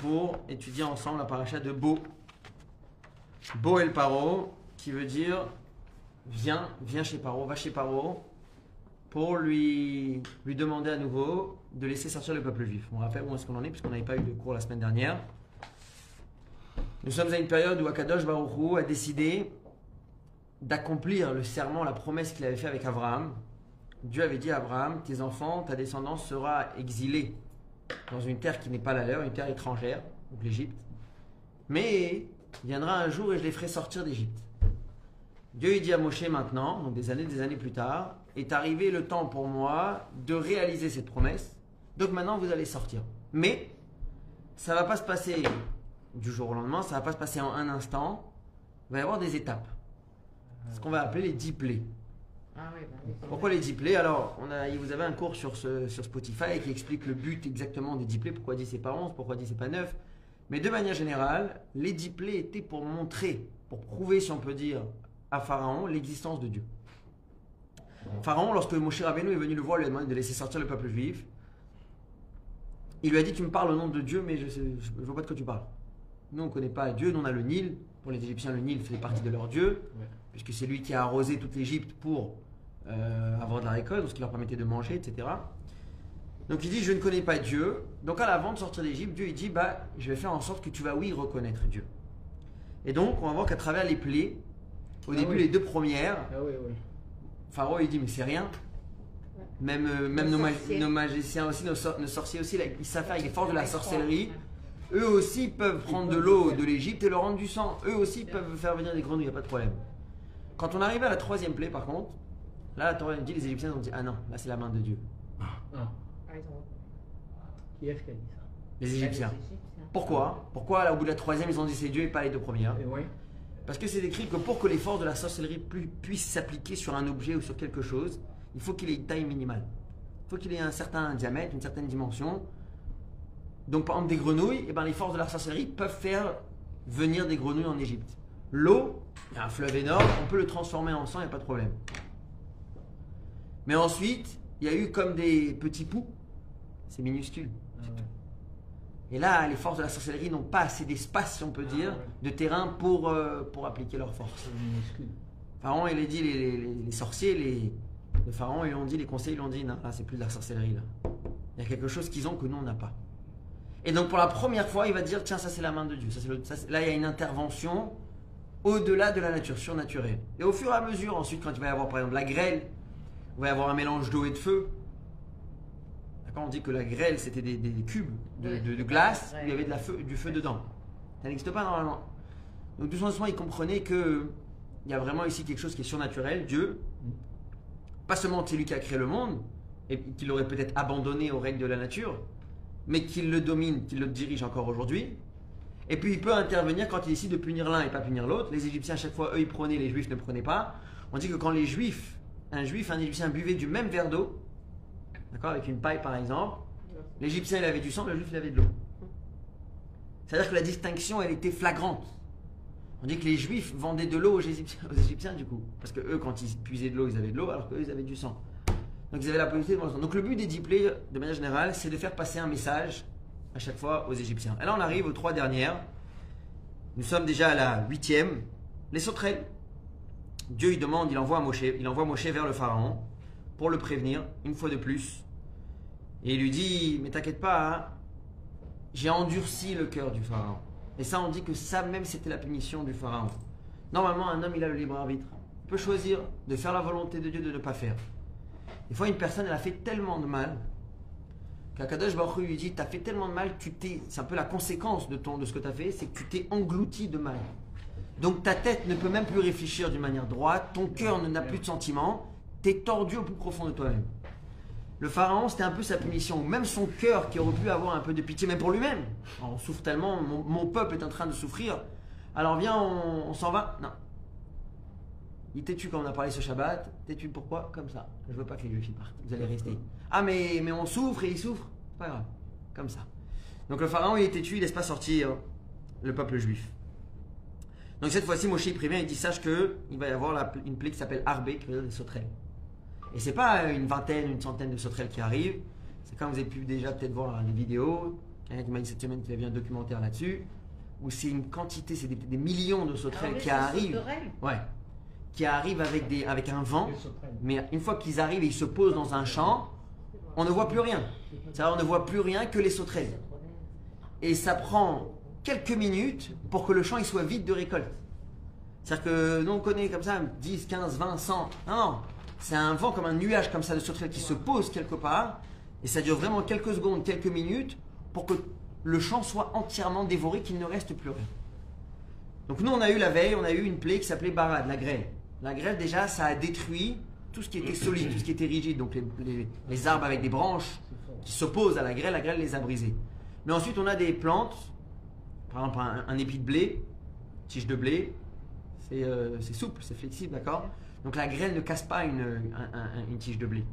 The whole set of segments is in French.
pour étudier ensemble la paracha de Beau. Beau el Paro, qui veut dire viens, viens chez Paro, va chez Paro, pour lui, lui demander à nouveau de laisser sortir le peuple juif. On rappelle où est-ce qu'on en est, puisqu'on n'avait pas eu de cours la semaine dernière. Nous sommes à une période où Akadosh Baruch a décidé d'accomplir le serment, la promesse qu'il avait fait avec Abraham. Dieu avait dit à Abraham, tes enfants, ta descendance sera exilée dans une terre qui n'est pas la leur, une terre étrangère, donc l'Égypte. Mais il viendra un jour et je les ferai sortir d'Égypte. Dieu dit à Moshe maintenant, donc des années, des années plus tard, est arrivé le temps pour moi de réaliser cette promesse. Donc maintenant vous allez sortir. Mais ça va pas se passer du jour au lendemain, ça va pas se passer en un instant. Il va y avoir des étapes. Ce qu'on va appeler les dix plaies. Ah oui, bah oui. Pourquoi les diplés Alors, on a, vous avez un cours sur, ce- sur Spotify qui explique le but exactement des diplés, pourquoi dit c'est pas 11, pourquoi dit c'est pas 9. Mais de manière générale, les diplés étaient pour montrer, pour prouver, si on peut dire, à Pharaon l'existence de Dieu. Pharaon, lorsque Moshe Rabbeinu est venu le voir, lui a demandé de laisser sortir le peuple juif. Il lui a dit Tu me parles au nom de Dieu, mais je ne vois pas de quoi tu parles. Nous, on ne connaît pas Dieu, nous, on a le Nil. Pour les Égyptiens, le Nil faisait partie de leur Dieu, puisque c'est lui qui a arrosé toute l'Égypte pour euh, avoir de la récolte, ce qui leur permettait de manger, etc. Donc il dit Je ne connais pas Dieu. Donc à l'avant de sortir d'Égypte, Dieu il dit bah, Je vais faire en sorte que tu vas, oui, reconnaître Dieu. Et donc, on va voir qu'à travers les plaies, au Ah début, oui. les deux premières, Ah oui, oui. Pharaon il dit mais c'est rien. Même, euh, même nos, magiciens aussi, nos, sor- nos sorciers aussi, là, ils savent faire avec les forces de la sorcellerie. Eux aussi peuvent prendre de l'eau de l'Égypte et leur rendre du sang. Eux aussi peuvent faire venir des grenouilles, il n'y a pas de problème. Quand on arrive à la troisième plaie par contre, là la Torah nous dit, les Égyptiens ont dit ah non, là c'est la main de Dieu. Ah, Ah, ont- qui est-ce qui a dit ça? Les Égyptiens. Pourquoi? Pourquoi là, au bout de la troisième ils ont dit c'est Dieu et pas les deux premières Eh oui. Parce que c'est écrit que pour que les forces de la sorcellerie pu- puissent s'appliquer sur un objet ou sur quelque chose, il faut qu'il ait une taille minimale. Il faut qu'il ait un certain diamètre, une certaine dimension. Donc par exemple des grenouilles, eh ben, les forces de la sorcellerie peuvent faire venir des grenouilles en Égypte. L'eau, il y a un fleuve énorme, on peut le transformer en sang, il n'y a pas de problème. Mais ensuite, il y a eu comme des petits poux, c'est minuscule. Ah ouais. Et là, les forces de la sorcellerie n'ont pas assez d'espace, si on peut Ah dire, ouais. de terrain pour, euh, pour appliquer leurs forces. Pharaon, il a dit, les, les- les- les sorciers, les, le Pharaon, ils l'ont dit, les conseillers, ils l'ont dit, non, là, c'est plus de la sorcellerie, là. Il y a quelque chose qu'ils ont que nous, on n'a pas. Et donc, pour la première fois, il va dire, tiens, ça, c'est la main de Dieu. Ça, c'est le- ça, là, il y a une intervention au-delà de la nature, surnaturelle. Et au fur et à mesure, ensuite, quand il va y avoir, par exemple, la grêle, il va y avoir un mélange d'eau et de feu. D'accord On dit que la grêle, c'était des, des cubes de, glace où il y avait de la feu, du feu dedans. Ça n'existe pas normalement. Donc tout doucement, il comprenait que il y a vraiment ici quelque chose qui est surnaturel, Dieu. Pas seulement c'est lui qui a créé le monde et qu'il l'aurait peut-être abandonné au règne de la nature, mais qu'il le domine, qu'il le dirige encore aujourd'hui. Et puis il peut intervenir quand il décide de punir l'un et pas punir l'autre. Les Égyptiens, à chaque fois, eux, ils prenaient, les Juifs ne prenaient pas. On dit que quand les Juifs, un Juif, un Égyptien buvaient du même verre d'eau, d'accord, avec une paille par exemple, l'Égyptien il avait du sang, le Juif il avait de l'eau. C'est-à-dire que la distinction, elle était flagrante. On dit que les Juifs vendaient de l'eau aux Égyptiens, du coup. Parce que eux, quand ils puisaient de l'eau, ils avaient de l'eau, alors qu'eux, ils avaient du sang. Donc ils avaient la possibilité de manger le sang. Donc le but des diplés, de manière générale, c'est de faire passer un message à chaque fois aux Égyptiens. Et là, on arrive aux trois dernières. Nous sommes déjà à la huitième. Les sauterelles. Dieu, il demande, il envoie Moshe, il envoie Moshe vers le pharaon pour le prévenir, une fois de plus. Et il lui dit, mais t'inquiète pas, hein, j'ai endurci le cœur du pharaon. Et ça, on dit que ça même, c'était la punition du pharaon. Normalement, un homme, il a le libre arbitre. Il peut choisir de faire la volonté de Dieu, de ne pas faire. Des fois, une personne, elle a fait tellement de mal qu'Akadosh Baruch lui dit, t'as fait tellement de mal, tu t'es, c'est un peu la conséquence de, ton, de ce que tu as fait, c'est que tu t'es englouti de mal. Donc ta tête ne peut même plus réfléchir d'une manière droite, ton cœur ne n'a plus de sentiments, tu es tordu au plus profond de toi-même. Le pharaon, c'était un peu sa punition. Même son cœur qui aurait pu avoir un peu de pitié, même pour lui-même. On souffre tellement, mon, mon peuple est en train de souffrir. Alors viens, on, on s'en va. Non. Il t'es tu quand on a parlé ce Shabbat. T'es tu pourquoi? Comme ça. Je veux pas que les juifs y partent. Vous allez rester. Ah mais, mais on souffre et il souffre. C'est pas grave. Comme ça. Donc le pharaon, il est têtu, il laisse pas sortir le peuple juif. Donc cette fois-ci, Moshe il prévient, il dit sache que il va y avoir la- une plaie qui s'appelle Arbé, qui veut dire des sauterelles. Et c'est pas une vingtaine, une centaine de sauterelles qui arrivent. C'est comme vous avez pu déjà peut-être voir les vidéos. quelqu'un qui m'a dit cette semaine qu'il a vu un documentaire là-dessus, où c'est une quantité, c'est des, des millions de sauterelles Ah qui arrivent, sauterelles. ouais, qui arrivent avec, des, avec un vent, mais une fois qu'ils arrivent et ils se posent dans un champ, on ne voit plus rien. C'est-à-dire on ne voit plus rien que les sauterelles. Et ça prend quelques minutes pour que le champ il soit vide de récolte. C'est-à-dire que nous on connaît comme ça 10, 15, 20, 100. Non. C'est un vent comme un nuage comme ça de sauterelles qui se pose quelque part. Et ça dure vraiment quelques secondes, quelques minutes pour que le champ soit entièrement dévoré, qu'il ne reste plus rien. Donc nous on a eu la veille, on a eu une plaie qui s'appelait Barad, la grêle. La grêle déjà ça a détruit tout ce qui était solide, tout ce qui était rigide. Donc les- les arbres avec des branches qui s'opposent à la grêle, la grêle les a brisés. Mais ensuite, on a des plantes, par exemple un, un épi de blé, tige de blé, c'est euh, souple, c'est flexible, d'accord? Donc la grêle ne casse pas une, un- un- une tige de blé.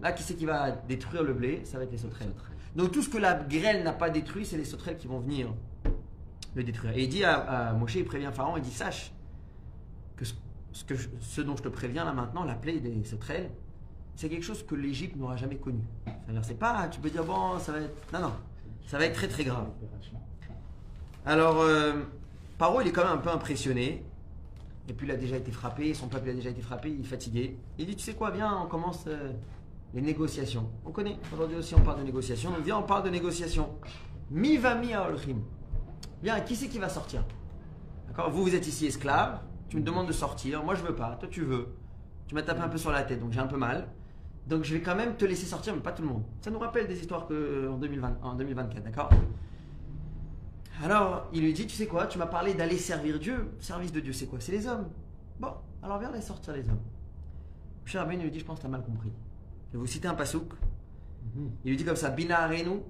Là, qui c'est qui va détruire le blé? Ça va être les sauterelles. Donc tout ce que la grêle n'a pas détruit, c'est les sauterelles qui vont venir le détruire. Et il dit à, à Moshe, il prévient Pharaon, il dit Sache que ce, ce que je- ce dont je te préviens là maintenant, la plaie des sauterelles, c'est quelque chose que l'Égypte n'aura jamais connu. C'est-à-dire, c'est pas, tu peux dire, bon, ça va être. Non, non, ça va être très très grave. Alors, euh, Paro, il est quand même un peu impressionné. Et puis, il a déjà été frappé, son peuple a déjà été frappé, il est fatigué. Il dit, tu sais quoi, viens, on commence euh, les négociations. On connaît, aujourd'hui aussi, on parle de négociations. Donc, viens, on parle de négociations. Mi va mi à Olchim. Bien, qui c'est qui va sortir? D'accord? Vous, vous êtes ici esclave. Tu me demandes de sortir. Moi, je veux pas. Toi, tu veux. Tu m'as tapé un peu sur la tête, donc j'ai un peu mal. Donc, je vais quand même te laisser sortir, mais pas tout le monde. Ça nous rappelle des histoires que, euh, en, 2020, en 2024, d'accord? Alors, il lui dit Tu sais quoi Tu m'as parlé d'aller servir Dieu. Le service de Dieu, c'est quoi? C'est les hommes. Bon, alors viens, laisse sortir les hommes. Cher Rabbeinu lui dit Je pense que tu as mal compris. Je vais vous citer un pasouk. Il lui dit comme ça Bina Arenu,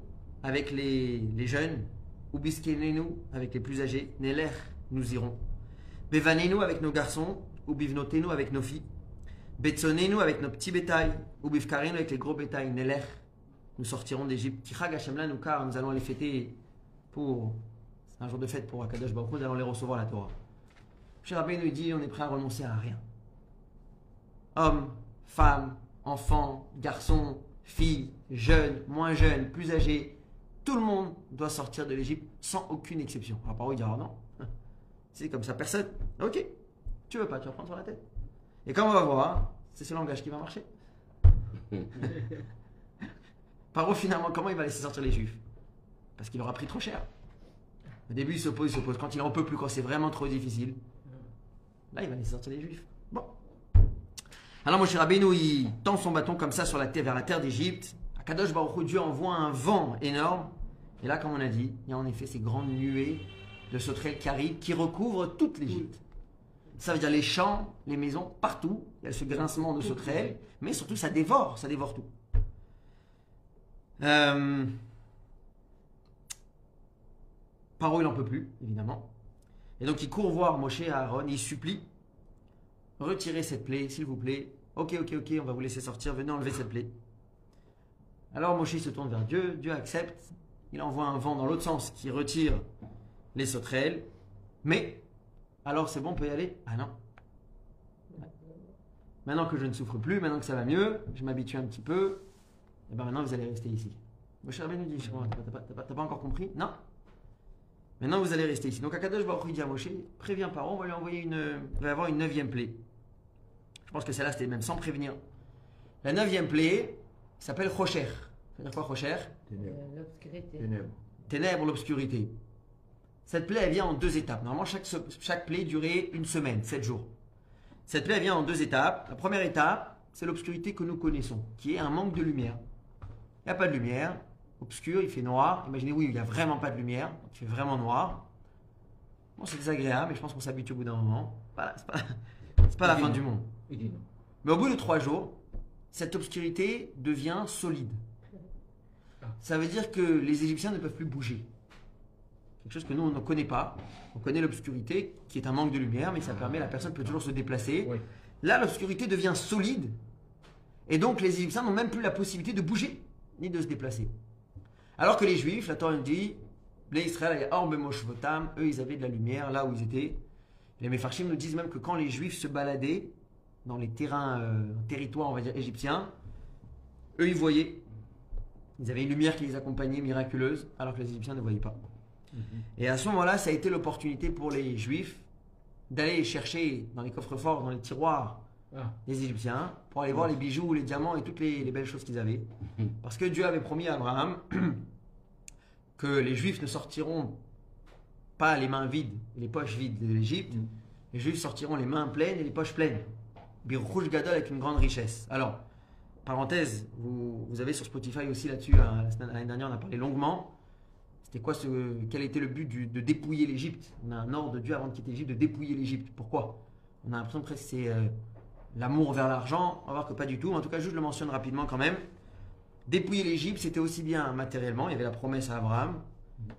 avec les, les jeunes, ou Biskenenu, avec les plus âgés, Neler, nous irons. Bevanenu, avec nos garçons, ou Bivnotenu, avec nos filles. Betsonenu, avec nos petits bétails, ou Bivkarenu, avec les gros bétails, Neler, nous sortirons d'Égypte. Tichag Hashem Lanu, car nous allons les fêter pour. C'est un jour de fête pour Akadosh Baruch Hu, nous allons les recevoir à la Torah. Cher Rabbeinu nous dit on est prêt à renoncer à rien. Hommes, femmes, enfants, garçons, filles, jeunes, moins jeunes, plus âgés, tout le monde doit sortir de l'Égypte sans aucune exception. Alors il dira non C'est comme ça, personne. Ok, tu veux pas, tu vas prendre sur la tête. Et comme on va voir, c'est ce langage qui va marcher. Paro finalement, comment il va laisser sortir les juifs? Parce qu'il aura pris trop cher. Au début, il s'oppose, il s'oppose. Quand il en peut plus, quand c'est vraiment trop difficile, là, il va laisser sortir les juifs. Bon. Alors, Moshe Rabbeinu, il tend son bâton comme ça sur la terre, vers la terre d'Égypte. Akadosh Baruch Dieu envoie un vent énorme. Et là, comme on a dit, il y a en effet ces grandes nuées de sauterelles qui arrivent, qui recouvrent toute l'Égypte. Ça veut dire les champs, les maisons, partout. Il y a ce grincement de sauterelles, mais surtout ça dévore, ça dévore tout. Euh... Paro, il n'en peut plus, évidemment. Et donc il court voir Moshe et Aaron, il supplie retirez cette plaie, s'il vous plaît. Ok, ok, ok, on va vous laisser sortir, venez enlever cette plaie. Alors Moshe se tourne vers Dieu, Dieu accepte, il envoie un vent dans l'autre sens qui retire les sauterelles, mais alors c'est bon, on peut y aller? Ah non. Maintenant que je ne souffre plus, maintenant que ça va mieux, je m'habitue un petit peu, et ben maintenant vous allez rester ici. Moshe Rabbeinu dit, t'as pas encore compris? Non Maintenant vous allez rester ici. Donc Akadosh Baruch dit à Moshe, préviens Paro, on va lui envoyer une, il va y avoir une neuvième plaie. Je pense que celle-là c'était même sans prévenir. La neuvième plaie s'appelle Rocher. Ça veut dire quoi Rocher Ténèbres. Euh, L'obscurité. Ténèbres. Ténèbres, l'obscurité. Cette plaie, elle vient en deux étapes. Normalement, chaque, chaque plaie durait une semaine, sept jours. Cette plaie, elle vient en deux étapes. La première étape, c'est l'obscurité que nous connaissons, qui est un manque de lumière. Il n'y a pas de lumière, obscur, il fait noir. Imaginez, oui, il n'y a vraiment pas de lumière, il fait vraiment noir. Bon, c'est désagréable, mais je pense qu'on s'habitue au bout d'un moment. Voilà, c'est pas, la fin du monde. Mais au bout de trois jours, cette obscurité devient solide. Ça veut dire que les Égyptiens ne peuvent plus bouger. Quelque chose que nous, on ne connaît pas. On connaît l'obscurité, qui est un manque de lumière, mais ça permet, la personne peut toujours se déplacer. Oui. Là, l'obscurité devient solide. Et donc, les Égyptiens n'ont même plus la possibilité de bouger, ni de se déplacer. Alors que les Juifs, la Torah nous dit, les Israël, eux, ils avaient de la lumière là où ils étaient. Les Mefarchim nous disent même que quand les Juifs se baladaient dans les terrains, euh, territoires, on va dire, égyptiens, eux, ils voyaient. Ils avaient une lumière qui les accompagnait miraculeuse, alors que les Égyptiens ne voyaient pas. Et à ce moment-là, ça a été l'opportunité pour les Juifs d'aller chercher dans les coffres-forts, dans les tiroirs Ah, des Égyptiens, pour aller voir les bijoux, les diamants et toutes les, les belles choses qu'ils avaient. Parce que Dieu avait promis à Abraham que les Juifs ne sortiront pas les mains vides, les poches vides de l'Égypte. Les Juifs sortiront les mains pleines et les poches pleines. Birrouj Gadol avec une grande richesse. Alors, parenthèse, vous, vous avez sur Spotify aussi là-dessus, hein, l'année dernière, on a parlé longuement. C'était quoi ce, quel était le but du- de dépouiller l'Égypte? On a un ordre de Dieu avant de quitter l'Égypte de dépouiller l'Égypte. Pourquoi? On a l'impression que c'est euh, l'amour vers l'argent. On va voir que pas du tout. En tout cas, juste le mentionne rapidement quand même. Dépouiller l'Égypte, c'était aussi bien matériellement, il y avait la promesse à Abraham,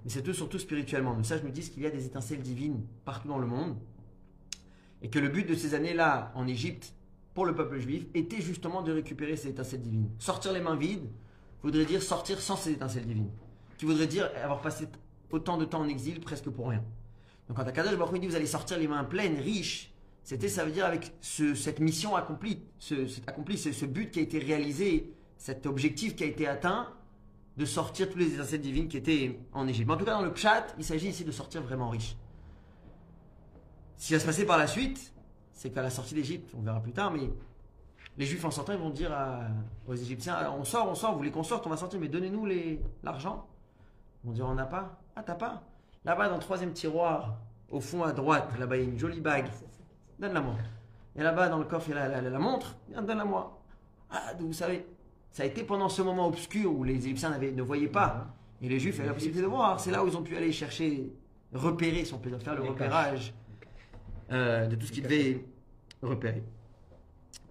mais c'était surtout spirituellement. Donc ça, je me dis qu'il y a des étincelles divines partout dans le monde. Et que le but de ces années-là en Égypte, pour le peuple juif, était justement de récupérer ces étincelles divines. Sortir les mains vides voudrait dire sortir sans ces étincelles divines. Qui voudrait dire avoir passé autant de temps en exil presque pour rien. Donc quand Akadosh Baruch dit vous allez sortir les mains pleines, riches, c'était ça veut dire avec ce- cette mission accomplie, ce, cet ce, but qui a été réalisé, cet objectif qui a été atteint, de sortir tous les étincelles divines qui étaient en Égypte. En tout cas dans le chat, il s'agit ici de sortir vraiment riche. Ce qui va se passer par la suite, c'est qu'à la sortie d'Égypte, on verra plus tard, mais les Juifs en sortant, ils vont dire aux Égyptiens Alors, on sort, on sort, vous voulez qu'on sorte, on va sortir, mais donnez-nous l'argent. Ils vont dire On n'a pas. Ah, t'as pas? Là-bas, dans le troisième tiroir, au fond à droite, là-bas, il y a une jolie bague. Donne-la moi. Et là-bas, dans le coffre, il y a la, la- la montre. Viens, donne-la moi. Ah, vous savez, ça a été pendant ce moment obscur où les Égyptiens ne voyaient pas. Et les Juifs avaient la possibilité de voir. C'est là où ils ont pu aller chercher, repérer, si on peut faire le repérage euh, de tout ce qu'ils devaient repérer.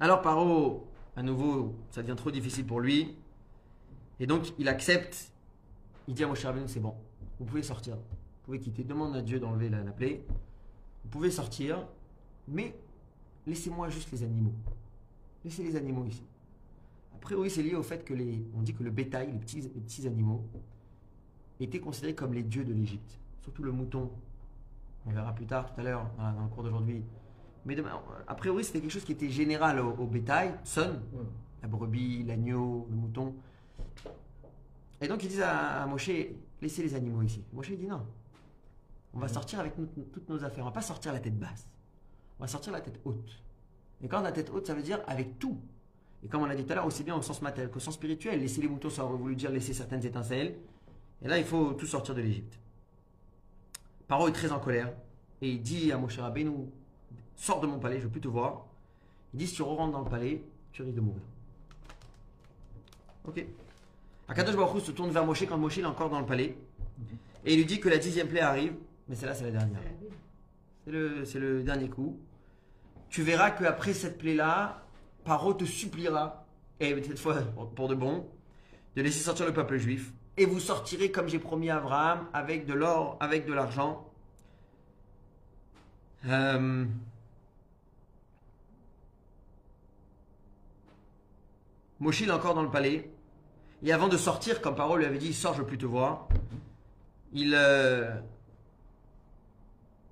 Alors Paro, à nouveau, ça devient trop difficile pour lui. Et donc, il accepte. Il dit à Moshe Rabbeinu, c'est bon, vous pouvez sortir. Vous pouvez quitter. Demande à Dieu d'enlever la, la plaie. Vous pouvez sortir, mais laissez-moi juste les animaux. Laissez les animaux ici. Après, oui, c'est lié au fait que les, on dit que le bétail, les petits, les petits animaux, étaient considérés comme les dieux de l'Égypte. Surtout le mouton. On verra plus tard, tout à l'heure, dans le cours d'aujourd'hui. Mais demain, a priori, c'était quelque chose qui était général au, au bétail. Son, ouais. la brebis, l'agneau, le mouton. Et donc ils disent à, à Moshe, laissez les animaux ici. Moshe dit non. On va sortir avec nous- toutes nos affaires. On va pas sortir la tête basse. On va sortir la tête haute. Et quand la tête haute, ça veut dire avec tout. Et comme on l'a dit tout à l'heure, aussi bien au sens matériel qu'au sens spirituel. Laisser les moutons, ça aurait voulu dire laisser certaines étincelles. Et là, il faut tout sortir de l'Égypte. Paro est très en colère. Et il dit à Moshe Rabbeinu, sors de mon palais, je veux plus te voir. Il dit, si tu rentres dans le palais, tu risques de mourir. Ok. Akadosh Baruch se tourne vers Moshe quand Moshe est encore dans le palais. Et il lui dit que la dixième plaie arrive, mais celle-là, c'est la dernière. C'est le, dernier coup. Tu verras qu'après cette plaie-là, Paro te suppliera, et cette fois pour de bon, de laisser sortir le peuple juif. Et vous sortirez, comme j'ai promis à Abraham, avec de l'or, avec de l'argent. Euh, Moshe est encore dans le palais. Et avant de sortir, comme Paro lui avait dit, sors, je veux plus te voir. Il, euh,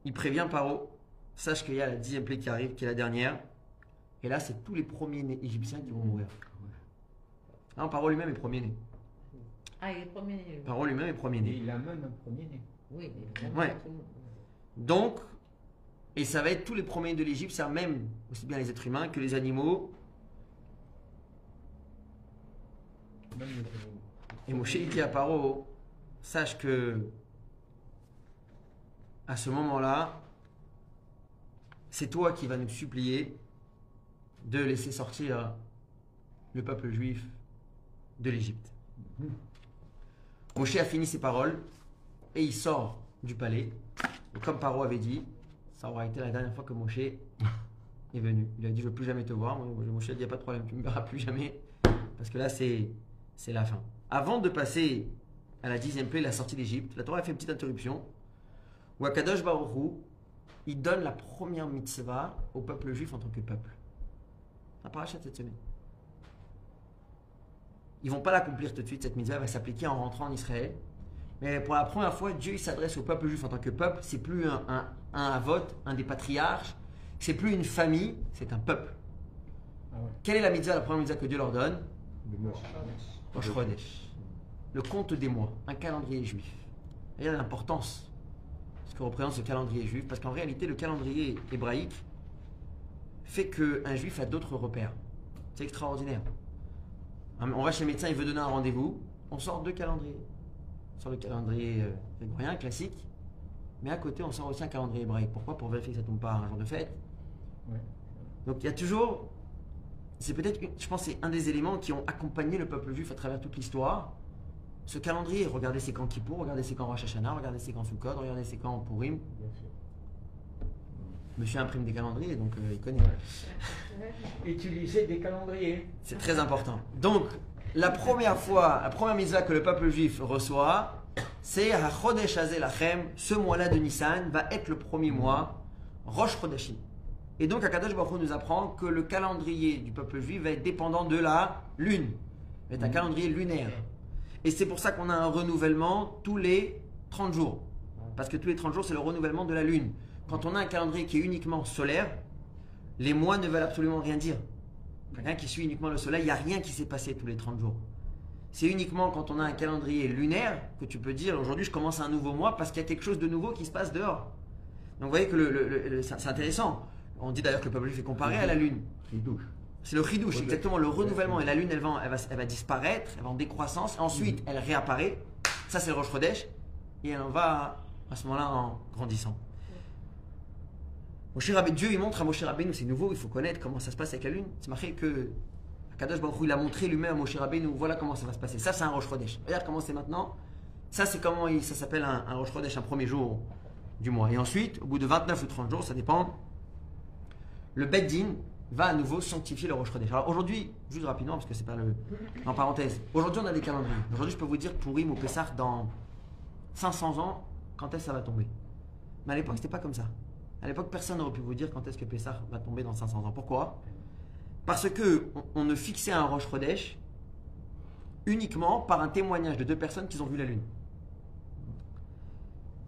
il prévient Paro, sache qu'il y a la dixième plaie qui arrive, qui est la dernière. Et là, c'est tous les premiers-nés égyptiens qui vont mourir. Non, Paro lui-même est premier-né. Ah, il est premier né. lui. Paro lui-même est Et premier-né. il amène un premier-né. Oui, mais Ouais. Donc, et ça va être tous les premiers de l'Égypte, c'est même aussi bien les êtres humains que les animaux. Même les animaux. Et Moshe il dit à Paro, sache que à ce moment-là, c'est toi qui vas nous supplier de laisser sortir le peuple juif de l'Égypte. Moshe a fini ses paroles et il sort du palais. Et comme Paro avait dit, ça aura été la dernière fois que Moshe est venu. Il a dit Je ne veux plus jamais te voir. Moshe a dit Il n'y a pas de problème, tu ne me verras plus jamais. Parce que là, c'est, c'est la fin. Avant de passer à la dixième plaie, la sortie d'Égypte, la Torah a fait une petite interruption où Akadosh Baruch Hu, il donne la première mitzvah au peuple juif en tant que peuple. La paracha cette semaine. Ils vont pas l'accomplir tout de suite, cette mitzvah va s'appliquer en rentrant en Israël. Mais pour la première fois, Dieu s'adresse au peuple juif en tant que peuple. C'est plus un, un, un avot, un des patriarches. C'est plus une famille, c'est un peuple. Ah ouais. Quelle est la mitzvah, la première mitzvah que Dieu leur donne? Le compte des mois, un calendrier juif. A l'importance ce que représente ce calendrier juif, parce qu'en réalité, le calendrier hébraïque fait qu'un juif a d'autres repères. C'est extraordinaire. On va chez le médecin, il veut donner un rendez-vous, on sort deux calendriers. On sort le calendrier euh, grégorien classique, mais à côté, on sort aussi un calendrier hébraïque. Pourquoi? Pour vérifier que ça ne tombe pas un jour de fête. Ouais. Donc il y a toujours, c'est peut-être, je pense, c'est un des éléments qui ont accompagné le peuple juif à travers toute l'histoire. Ce calendrier, regardez c'est quand Kippour, regardez c'est quand Rosh Hashanah, regardez c'est quand Sukkot, regardez c'est quand Purim. Bien sûr. Monsieur imprime des calendriers, donc euh, il connaît. Utiliser des calendriers. C'est très important. Donc, la première fois, la première mitzvah que le peuple juif reçoit, c'est HaChodesh Hazel Lachem. Ce mois-là de Nissan va être le premier mois, Rosh Chodeshim. Et donc, Akadosh Baruch nous apprend que le calendrier du peuple juif va être dépendant de la lune. Va être un Mhm. calendrier lunaire. Et c'est pour ça qu'on a un renouvellement tous les 30 jours. Parce que tous les 30 jours, c'est le renouvellement de la lune. Quand on a un calendrier qui est uniquement solaire, les mois ne veulent absolument rien dire. Quelqu'un qui suit uniquement le soleil, il n'y a rien qui s'est passé tous les 30 jours. C'est uniquement quand on a un calendrier lunaire que tu peux dire aujourd'hui je commence un nouveau mois parce qu'il y a quelque chose de nouveau qui se passe dehors. Donc vous voyez que le, c'est c'est intéressant. On dit d'ailleurs que le peuple juif est comparé à la lune. Qui douche. C'est le chidouche, Ouais, exactement, le renouvellement. Et la lune, elle va, elle va, elle va disparaître, elle va en décroissance. Ensuite, elle réapparaît. Ça, c'est le Chodesh. Et elle en va à ce moment-là en grandissant. Moshe Rabbeinu, Dieu, il montre à Moshe Rabbeinu, c'est nouveau, il faut connaître comment ça se passe avec la lune. C'est marqué que Kadosh Baruch il a montré lui-même à Moshe Rabbeinu, voilà comment ça va se passer. Ça, c'est un Chodesh. Regarde comment c'est maintenant. Ça, c'est comment il- ça s'appelle un, un un premier jour du mois. Et ensuite, au bout de 29 ou 30 jours, ça dépend, le Beddin va à nouveau sanctifier le Rosh Chodesh. Alors aujourd'hui, juste rapidement, parce que c'est pas le. En parenthèse, aujourd'hui on a des calendriers. Aujourd'hui, je peux vous dire Purim ou Pessah dans 500 ans, quand est-ce que ça va tomber? Mais à l'époque, c'était pas comme ça. À l'époque, personne n'aurait pu vous dire quand est-ce que Pessah va tomber dans 500 ans. Pourquoi? Parce que on, ne fixait un Rosh Chodesh uniquement par un témoignage de deux personnes qui ont vu la lune.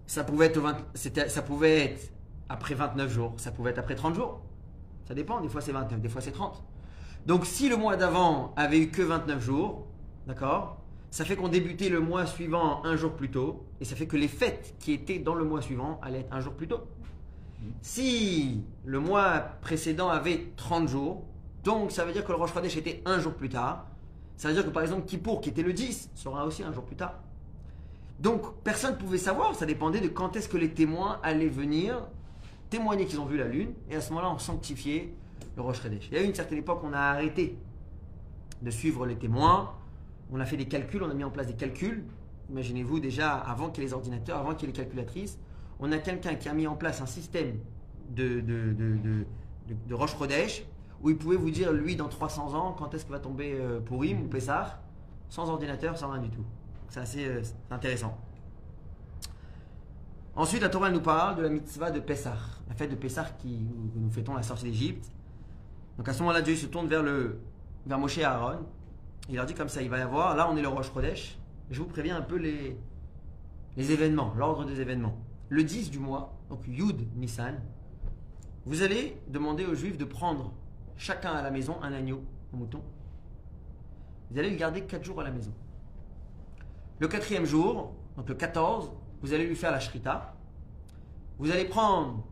Ça pouvait être, au 20 c'était- ça pouvait être après 29 jours, ça pouvait être après 30 jours. Ça dépend, des fois c'est 29, des fois c'est 30. Donc si le mois d'avant avait eu que 29 jours, d'accord Ça fait qu'on débutait le mois suivant un jour plus tôt, et ça fait que les fêtes qui étaient dans le mois suivant allaient être un jour plus tôt. Si le mois précédent avait 30 jours, donc ça veut dire que le Rosh Chodesh était un jour plus tard, ça veut dire que par exemple Kippour, qui était le 10, sera aussi un jour plus tard. Donc personne ne pouvait savoir, ça dépendait de quand est-ce que les témoins allaient venir témoigner qu'ils ont vu la lune, et à ce moment-là on sanctifiait le Rosh Chodesh. Il y a eu une certaine époque, on a arrêté de suivre les témoins, on a fait des calculs, on a mis en place des calculs. Imaginez-vous déjà, avant qu'il y ait les ordinateurs, avant qu'il y ait les calculatrices, on a quelqu'un qui a mis en place un système de, de, de, de, de- où il pouvait vous dire, lui, dans 300 ans, quand est-ce que va tomber euh, Purim ou Pessah, sans ordinateur, sans rien du tout. C'est assez euh, intéressant. Ensuite, la Torah nous parle de la mitzvah de Pessah, la fête de Pessah qui, où nous fêtons la sortie d'Égypte. Donc à ce moment-là, Dieu se tourne vers, le, vers Moshe et Aaron. Il leur dit comme ça, il va y avoir, là on est le Rosh Chodesh, je vous préviens un peu les, les événements, l'ordre des événements. Le 10 du mois, donc Yud Nissan, vous allez demander aux Juifs de prendre chacun à la maison un agneau, un mouton. Vous allez le garder 4 jours à la maison. Le quatrième jour, donc le 14, vous allez lui faire la shrita. Vous allez prendre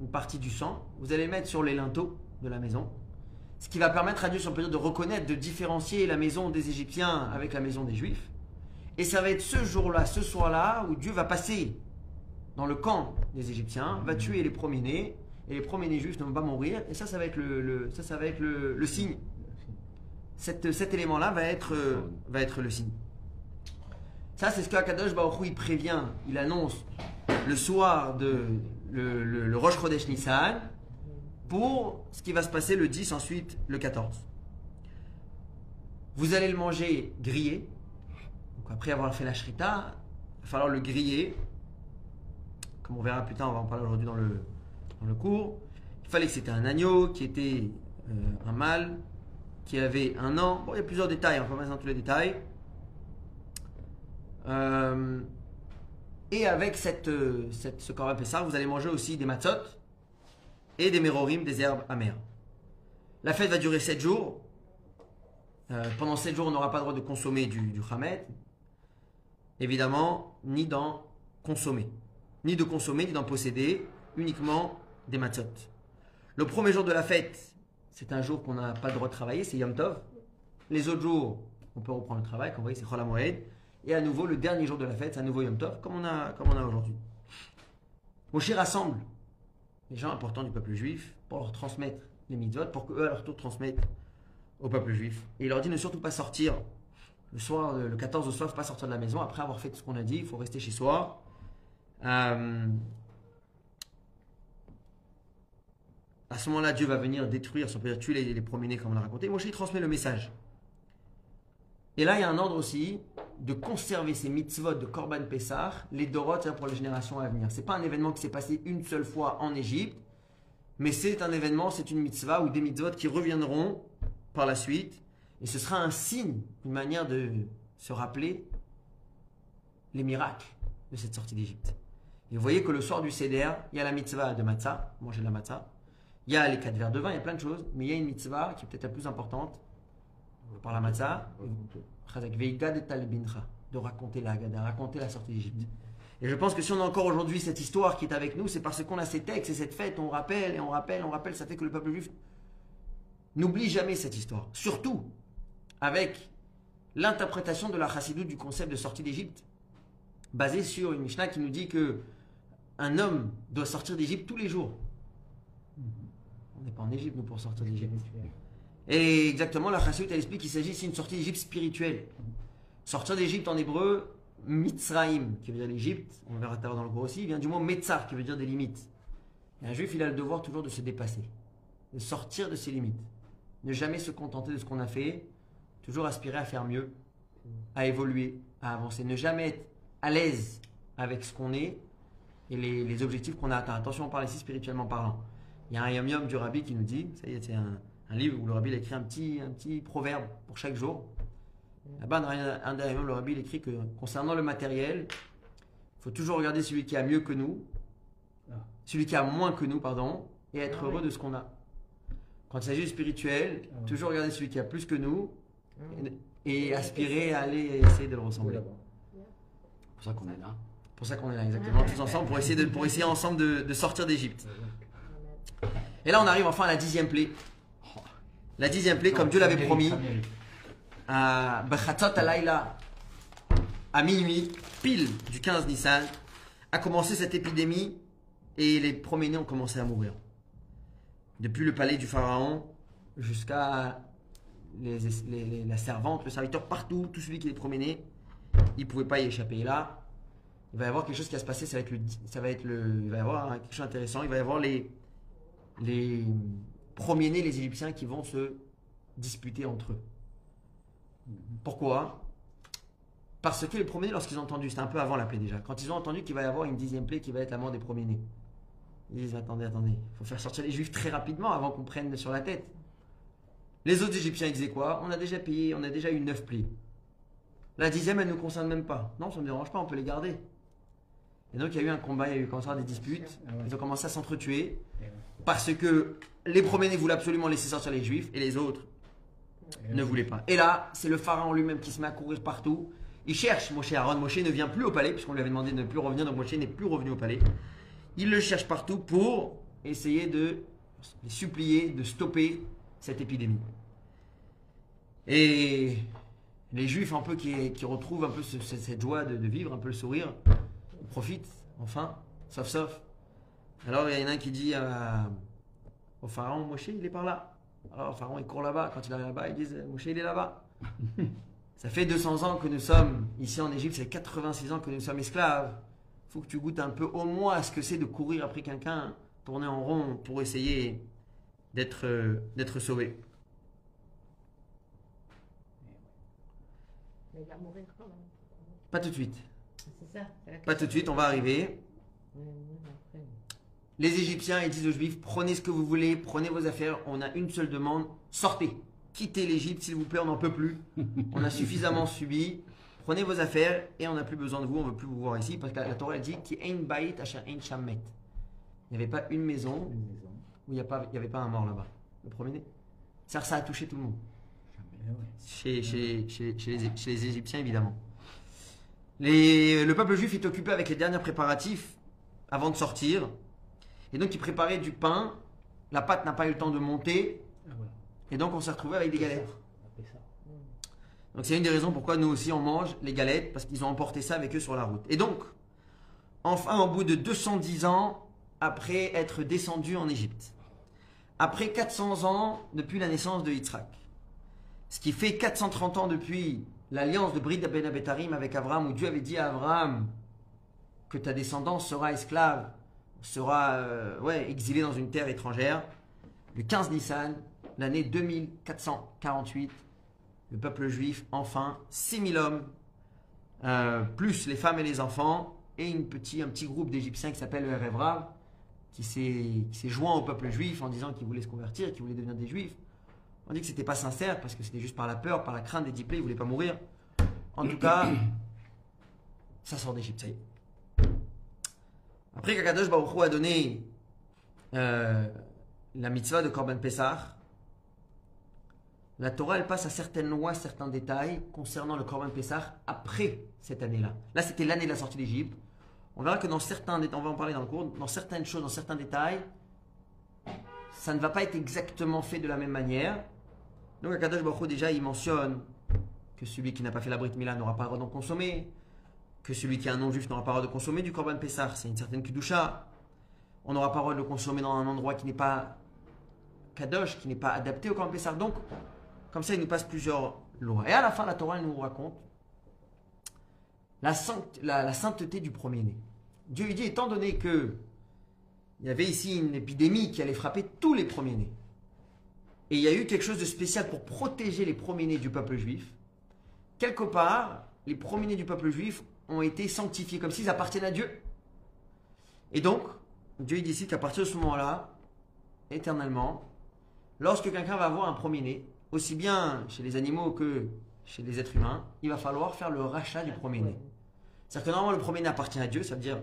une partie du sang, vous allez le mettre sur les linteaux de la maison, ce qui va permettre à Dieu, si on peut dire, de reconnaître, de différencier la maison des Égyptiens avec la maison des Juifs. Et ça va être ce jour-là, ce soir-là, où Dieu va passer dans le camp des Égyptiens, va tuer les premiers-nés, et les premiers-nés juifs ne vont pas mourir. Et ça, ça va être le, le- ça, ça va être le, le signe. Cet, cet élément-là va être, euh, va être le signe. Ça, c'est ce qu'Akadosh Baruch Hu, il prévient, il annonce le soir de le, le, le Rosh Nissan pour ce qui va se passer le 10, ensuite le 14. Vous allez le manger grillé. Après avoir fait la shrita, il va falloir le griller. Comme on verra plus tard, on va en parler aujourd'hui dans le, dans le cours. Il fallait que c'était un agneau qui était euh, un mâle, qui avait un an. Bon, il y a plusieurs détails, on va pas passer dans tous les détails. Euh, et avec cette, euh, cette, ce corban Pessah, vous allez manger aussi des matzot et des mérorim, des herbes amères. La fête va durer 7 jours. Euh, pendant 7 jours, on n'aura pas le droit de consommer du, du évidemment, ni d'en consommer. Ni de consommer, ni d'en posséder, uniquement des matzot. Le premier jour de la fête, c'est un jour qu'on n'a pas le droit de travailler, c'est Yom Tov. Les autres jours, on peut reprendre le travail, comme vous voyez, c'est Chol. Et à nouveau, le dernier jour de la fête, à nouveau Yom Tov, comme on a, comme on a aujourd'hui. Moshe rassemble les gens importants du peuple juif pour leur transmettre les mitzvot, pour qu'eux, à leur tour, transmettent au peuple juif. Et il leur dit ne surtout pas sortir le soir, le 14 au soir, pas sortir de la maison. Après avoir fait ce qu'on a dit, il faut rester chez soi. Euh, à ce moment-là, Dieu va venir détruire, son père tuer les, les promener comme on l'a raconté. Moshe il transmet le message. Et là, il y a un ordre aussi de conserver ces mitzvot de Korban Pessah, les Dorot, c'est-à-dire pour les générations à venir. C'est pas un événement qui s'est passé une seule fois en Égypte, mais c'est un événement, c'est une mitzvah ou des mitzvot qui reviendront par la suite. Et ce sera un signe, une manière de se rappeler les miracles de cette sortie d'Égypte. Et vous voyez que le soir du Seder, il y a la mitzvah de matzah, manger de la matzah. Il y a les quatre verres de vin, il y a plein de choses, mais il y a une mitzvah qui est peut-être la plus importante par la matzah, de raconter la Haggadah, raconter la sortie d'Égypte. Et je pense que si on a encore aujourd'hui cette histoire qui est avec nous, c'est parce qu'on a ces textes et cette fête, on rappelle et on rappelle, on rappelle, ça fait que le peuple juif n'oublie jamais cette histoire. Surtout avec l'interprétation de la chassidoute du concept de sortie d'Égypte, basée sur une Mishnah qui nous dit que un homme doit sortir d'Égypte tous les jours. On n'est pas en Égypte, nous, pour sortir d'Égypte. Et exactement, la chassidoute, elle explique qu'il s'agit ici d'une sortie d'Égypte spirituelle. Sortir d'Égypte en hébreu, Mitzraïm, qui veut dire l'Égypte, on verra tout à l'heure dans le cours aussi, vient du mot Metzar, qui veut dire des limites. Et un juif, il a le devoir toujours de se dépasser, de sortir de ses limites. Ne jamais se contenter de ce qu'on a fait, toujours aspirer à faire mieux, à évoluer, à avancer. Ne jamais être à l'aise avec ce qu'on est et les, les objectifs qu'on a atteints. Attention, on parle ici spirituellement parlant. Il y a un yom yom du rabbi qui nous dit, ça y est, c'est un, un livre où le rabbi il a écrit un petit, un petit proverbe pour chaque jour. Là-bas, dans un yom, le rabbi il écrit que concernant le matériel, il faut toujours regarder celui qui a mieux que nous, Ah. celui qui a moins que nous, pardon, et être Ah heureux oui. de ce qu'on a. Quand il s'agit du spirituel, Ah oui. toujours regarder celui qui a plus que nous et, et aspirer à aller essayer de le ressembler. C'est pour ça qu'on est là. C'est pour ça qu'on est là, exactement, tous ensemble, pour essayer, de, pour essayer ensemble de, de sortir d'Égypte. Et là, on arrive enfin à la dixième plaie. La dixième plaie, comme Dieu l'avait promis, à Alayla, à minuit, pile du 15 Nissan, a commencé cette épidémie et les promenés ont commencé à mourir. Depuis le palais du pharaon jusqu'à les- les- les- la servante, le serviteur, partout, tout celui qui les promenait, il ne pouvait pas y échapper. Et là, il va y avoir quelque chose qui va se passer, ça va être le, ça va être le, il va y avoir quelque chose d'intéressant, il va y avoir les, les premiers-nés, les Égyptiens qui vont se disputer entre eux. Pourquoi? Parce que les premiers-nés, lorsqu'ils ont entendu, c'était un peu avant la plaie déjà, quand ils ont entendu qu'il va y avoir une dixième plaie qui va être la mort des premiers-nés, ils disent attendez, attendez, il faut faire sortir les juifs très rapidement avant qu'on prenne sur la tête. Les autres Égyptiens, ils disaient quoi? On a déjà payé, on a déjà eu neuf plaies. La dixième, elle ne nous concerne même pas. Non, ça ne me dérange pas, on peut les garder. Et donc il y a eu un combat, il y a eu à avoir des disputes, Ah ils ont commencé à s'entretuer. Parce que les premiers-nés voulaient absolument laisser sortir les juifs, et les autres Et ne voulait pas. Et là, c'est le pharaon lui-même qui se met à courir partout. Il cherche Moshe Aaron. Moshe ne vient plus au palais, puisqu'on lui avait demandé de ne plus revenir, donc Moshe n'est plus revenu au palais. Il le cherche partout pour essayer de les supplier de stopper cette épidémie. Et les juifs, un peu qui, qui retrouvent un peu ce- ce- cette joie de, de vivre, un peu le sourire, profitent, enfin, sauf sauf. Alors il y en a un qui dit à- au pharaon, Moshe, il est par là. Alors le pharaon, il court là-bas. Quand il arrive là-bas, ils disent, Moshe, il est là-bas. Ça fait 200 ans que nous sommes ici en Égypte, c'est 86 ans que nous sommes esclaves. faut que tu goûtes un peu au moins à ce que c'est de courir après quelqu'un, tourner en rond pour essayer d'être euh, d'être sauvé. Mais il va mourir quand même. Pas tout de suite. C'est ça. Pas tout de suite, on va arriver. Après. Les Égyptiens, ils disent aux Juifs, prenez ce que vous voulez, prenez vos affaires, on a une seule demande, sortez. Quittez l'Égypte, s'il vous plaît, on n'en peut plus. On a suffisamment subi. Prenez vos affaires et on n'a plus besoin de vous, on ne veut plus vous voir ici. Parce que la, la Torah dit qu'il. Il n'y avait pas une maison où il n'y avait pas un mort là-bas. Le premier-né. Que ça a touché tout le monde. Chez, chez, chez, chez les, chez les Égyptiens, évidemment. Les- le peuple juif est occupé avec les derniers préparatifs avant de sortir. Et donc, il préparait du pain. La pâte n'a pas eu le temps de monter. Ah. Et donc, on s'est retrouvé avec des galettes. Donc, c'est une des raisons pourquoi nous aussi on mange les galettes, parce qu'ils ont emporté ça avec eux sur la route. Et donc, enfin, au bout de 210 ans, après être descendu en Égypte, après 400 ans depuis la naissance de Yitzhak, ce qui fait 430 ans depuis l'alliance de Brit Ben Abetarim avec Abraham, où Dieu avait dit à Abraham que ta descendance sera esclave, sera euh, exilée dans une terre étrangère, le 15 Nissan, l'année 2448, le peuple juif, enfin, 6000 hommes, euh, plus les femmes et les enfants, et une petit, un petit groupe d'Égyptiens qui s'appelle le qui s'est joint au peuple juif en disant qu'il voulait se convertir, qu'il voulait devenir des juifs. On dit que c'était pas sincère parce que c'était juste par la peur, par la crainte des diplômés, ils voulaient pas mourir. En tout cas, ça sort d'Égypte, ça y est. Après qu'Akadosh Baruch Hu a donné euh, la mitzvah de Korban Pessah, la Torah elle passe à certaines lois, certains détails concernant le Korban Pessah après cette année-là. Là, c'était l'année de la sortie d'Égypte. On verra que dans certains on va en parler dans le cours, dans certaines choses, dans certains détails, ça ne va pas être exactement fait de la même manière. Donc, Akadosh Baruch Hu, déjà, il mentionne que celui qui n'a pas fait la Brit Mila n'aura pas le droit d'en consommer, que celui qui est un non-juif n'aura pas le droit de consommer du Korban Pessah, c'est une certaine Kudusha. On n'aura pas le droit de le consommer dans un endroit qui n'est pas Kadosh, qui n'est pas adapté au Korban Pessah. Donc, comme ça, il nous passe plusieurs lois. Et à la fin, la Torah nous raconte la- la sainteté du premier-né. Dieu lui dit, étant donné que il y avait ici une épidémie qui allait frapper tous les premiers-nés, et il y a eu quelque chose de spécial pour protéger les premiers-nés du peuple juif, quelque part, les premiers-nés du peuple juif ont été sanctifiés comme s'ils appartiennent à Dieu. Et donc, Dieu il décide qu'à partir de ce moment-là, éternellement, lorsque quelqu'un va avoir un premier-né, aussi bien chez les animaux que chez les êtres humains, il va falloir faire le rachat du premier-né. C'est-à-dire que normalement, le premier-né appartient à Dieu, ça veut dire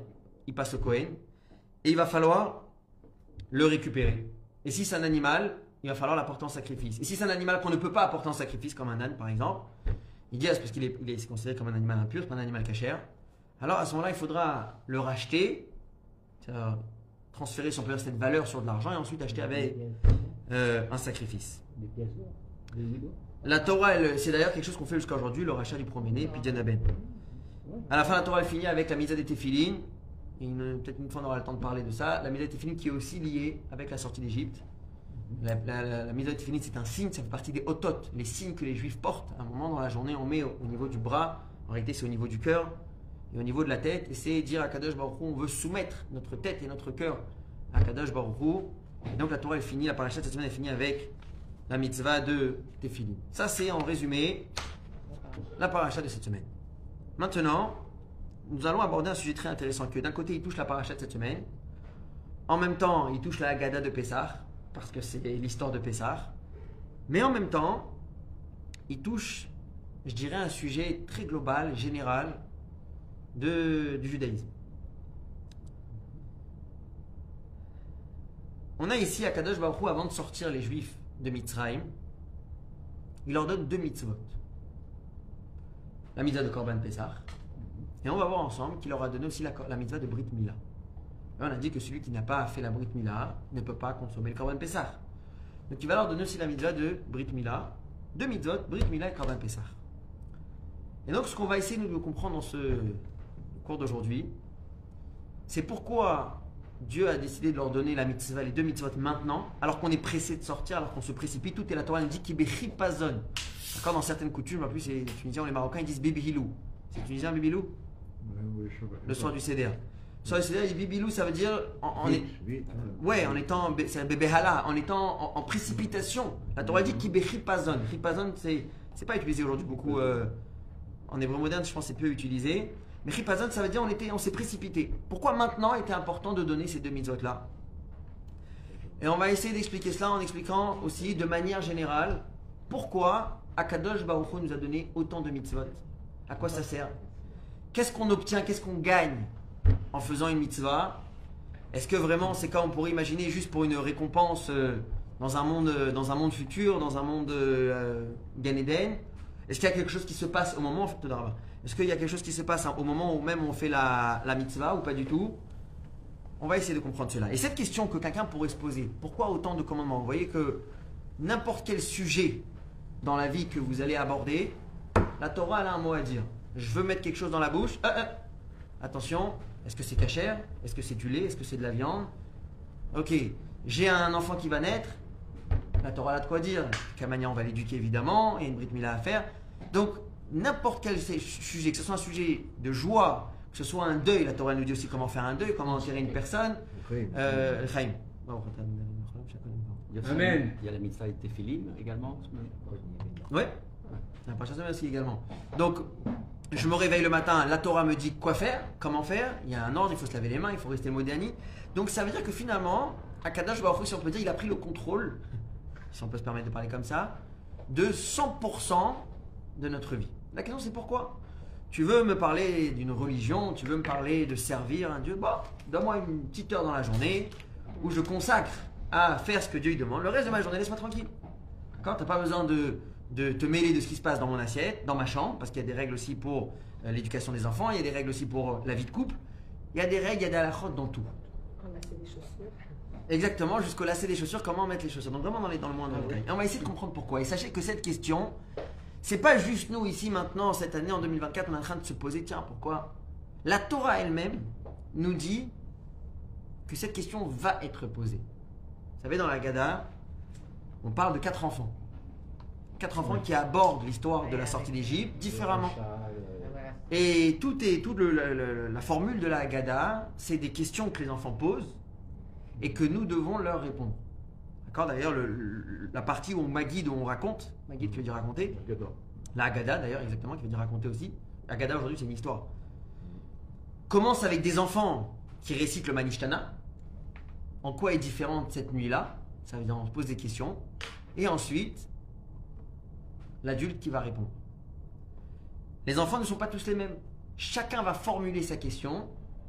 il passe au Cohen, et il va falloir le récupérer. Et si c'est un animal, il va falloir l'apporter en sacrifice. Et si c'est un animal qu'on ne peut pas apporter en sacrifice, comme un âne par exemple, il dit ah, parce qu'il est, il est considéré comme un animal impur, pas un animal cachère. Alors à ce moment-là, il faudra le racheter, transférer son cette valeur sur de l'argent et ensuite acheter avec euh, un sacrifice. La Torah, c'est d'ailleurs quelque chose qu'on fait jusqu'à aujourd'hui, le rachat du premier-né, puis Dianaben. À la fin, la Torah elle finit avec la mise des téphilines. Peut-être une fois on aura le temps de parler de ça. La mise des téphilines qui est aussi liée avec la sortie d'Égypte. La, la, la, mise c'est un signe, ça fait partie des otot, les signes que les juifs portent. À un moment dans la journée, on met au, au niveau du bras, en réalité c'est au niveau du cœur et au niveau de la tête. Et c'est dire à Kadosh Baruch Hu, on veut soumettre notre tête et notre cœur à Kadosh Baruch Hu. Et donc la Torah elle finit, la paracha de cette semaine elle finit avec la mitzvah de téphilines. Ça c'est en résumé la paracha de cette semaine. Maintenant, nous allons aborder un sujet très intéressant que d'un côté il touche la paracha de cette semaine, en même temps il touche la Haggadah de Pessah, parce que c'est l'histoire de Pessah, mais en même temps il touche, je dirais, un sujet très global, général de, du judaïsme. On a ici à Kadosh Baruch avant de sortir les juifs de Mitzrayim, il leur donne deux mitzvot. La mitzvah de Korban Pessah, et on va voir ensemble qu'il leur a donné aussi la, la mitzvah de Brit Mila. On a dit que celui qui n'a pas fait la Brit Mila ne peut pas consommer le Korban Pessah. Donc il va leur donner aussi la mitzvah de Brit Mila, deux mitzvot, Brit Mila et Korban Pessah. Et donc ce qu'on va essayer nous, de comprendre dans ce cours d'aujourd'hui, c'est pourquoi Dieu a décidé de leur donner la mitzvah, les deux mitzvot maintenant, alors qu'on est pressé de sortir, alors qu'on se précipite. Tout et la Torah nous dit qu'il pazon. D'accord Dans certaines coutumes, en plus, les Tunisiens ou les Marocains, ils disent bibilou. C'est tunisien pas. Le soir du CDR. CDR, il bibilou, ça veut dire en, en est-. Ouais, en étant, c'est un bébé hala, en étant en, en précipitation. La Torah dit kibe chipazon. C'est, c'est pas utilisé aujourd'hui beaucoup. euh, en hébreu moderne, je pense que c'est peu utilisé. Mais chipazon, ça veut dire on, était, on s'est précipité. Pourquoi maintenant était important de donner ces deux mitzvot-là? Et on va essayer d'expliquer cela en expliquant aussi de manière générale pourquoi Akadosh Baruch Hu nous a donné autant de mitzvot. À quoi ça sert? Qu'est-ce qu'on obtient? Qu'est-ce qu'on gagne? En faisant une mitzvah est-ce que vraiment c'est quand on pourrait imaginer juste pour une récompense euh, dans, un monde, euh, dans un monde futur, dans un monde euh, Gan Eden Est-ce qu'il y a quelque chose qui se passe au moment, en fait, Est-ce qu'il y a quelque chose qui se passe au moment où même on fait la, mitzvah ou pas du tout? On va essayer de comprendre cela. Et cette question que quelqu'un pourrait se poser, pourquoi autant de commandements? Vous voyez que n'importe quel sujet dans la vie que vous allez aborder, la Torah a un mot à dire. Je veux mettre quelque chose dans la bouche. Euh. Attention, est-ce que c'est cachère Est-ce que c'est du lait? Est-ce que c'est de la viande? Ok, j'ai un enfant qui va naître. La Torah a de quoi dire. Manière on va l'éduquer évidemment. Il y a une brite mila à faire. Donc, n'importe quel sujet, que ce soit un sujet de joie, que ce soit un deuil, la Torah nous dit aussi comment faire un deuil, comment enterrer une personne. Euh, Chaim. Il y a aussi- Amen. Il y a la mitzvah et Tephilim également. Prochaine semaine aussi également. Donc, je me réveille le matin, la Torah me dit quoi faire, comment faire. Il y a un ordre, il faut se laver les mains, il faut rester modéani. Donc, ça veut dire que finalement, Akadash Baruch si on peut dire, il a pris le contrôle, si on peut se permettre de parler comme ça, de 100% de notre vie. La question, c'est pourquoi? Tu veux me parler d'une religion, tu veux me parler de servir un Dieu? Bon, donne-moi une petite heure dans la journée où je consacre à faire ce que Dieu lui demande. Le reste de ma journée, laisse-moi tranquille. D'accord? T'as pas besoin de, de te mêler de ce qui se passe dans mon assiette, dans ma chambre, parce qu'il y a des règles aussi pour euh, l'éducation des enfants, il y a des règles aussi pour euh, la vie de couple. Il y a des règles, il y a des halakhot dans tout. Fait des chaussures. Exactement, jusqu'au lacet des chaussures, comment mettre les chaussures. Donc vraiment dans, les, dans le moindre Ah oui. détail. Et on va essayer de comprendre pourquoi. Et sachez que cette question, c'est pas juste nous ici maintenant, cette année en 2024, on est en train de se poser, tiens, pourquoi? La Torah elle-même nous dit que cette question va être posée. Vous savez, dans la Gada, on parle de quatre enfants. Quatre enfants qui abordent l'histoire de la sortie d'Égypte différemment. Et tout est, toute la formule de la Haggadah, c'est des questions que les enfants posent et que nous devons leur répondre. D'accord? D'ailleurs, le- le- la partie où on Magid, où on raconte, Magid qui veut dire raconter, la Haggadah d'ailleurs, exactement, qui veut dire raconter aussi. Haggadah aujourd'hui, c'est une histoire. Commence avec des enfants qui récitent le Manishtana. En quoi est différente cette nuit-là? Ça veut dire, on se pose des questions. Et ensuite, l'adulte qui va répondre. Les enfants ne sont pas tous les mêmes. Chacun va formuler sa question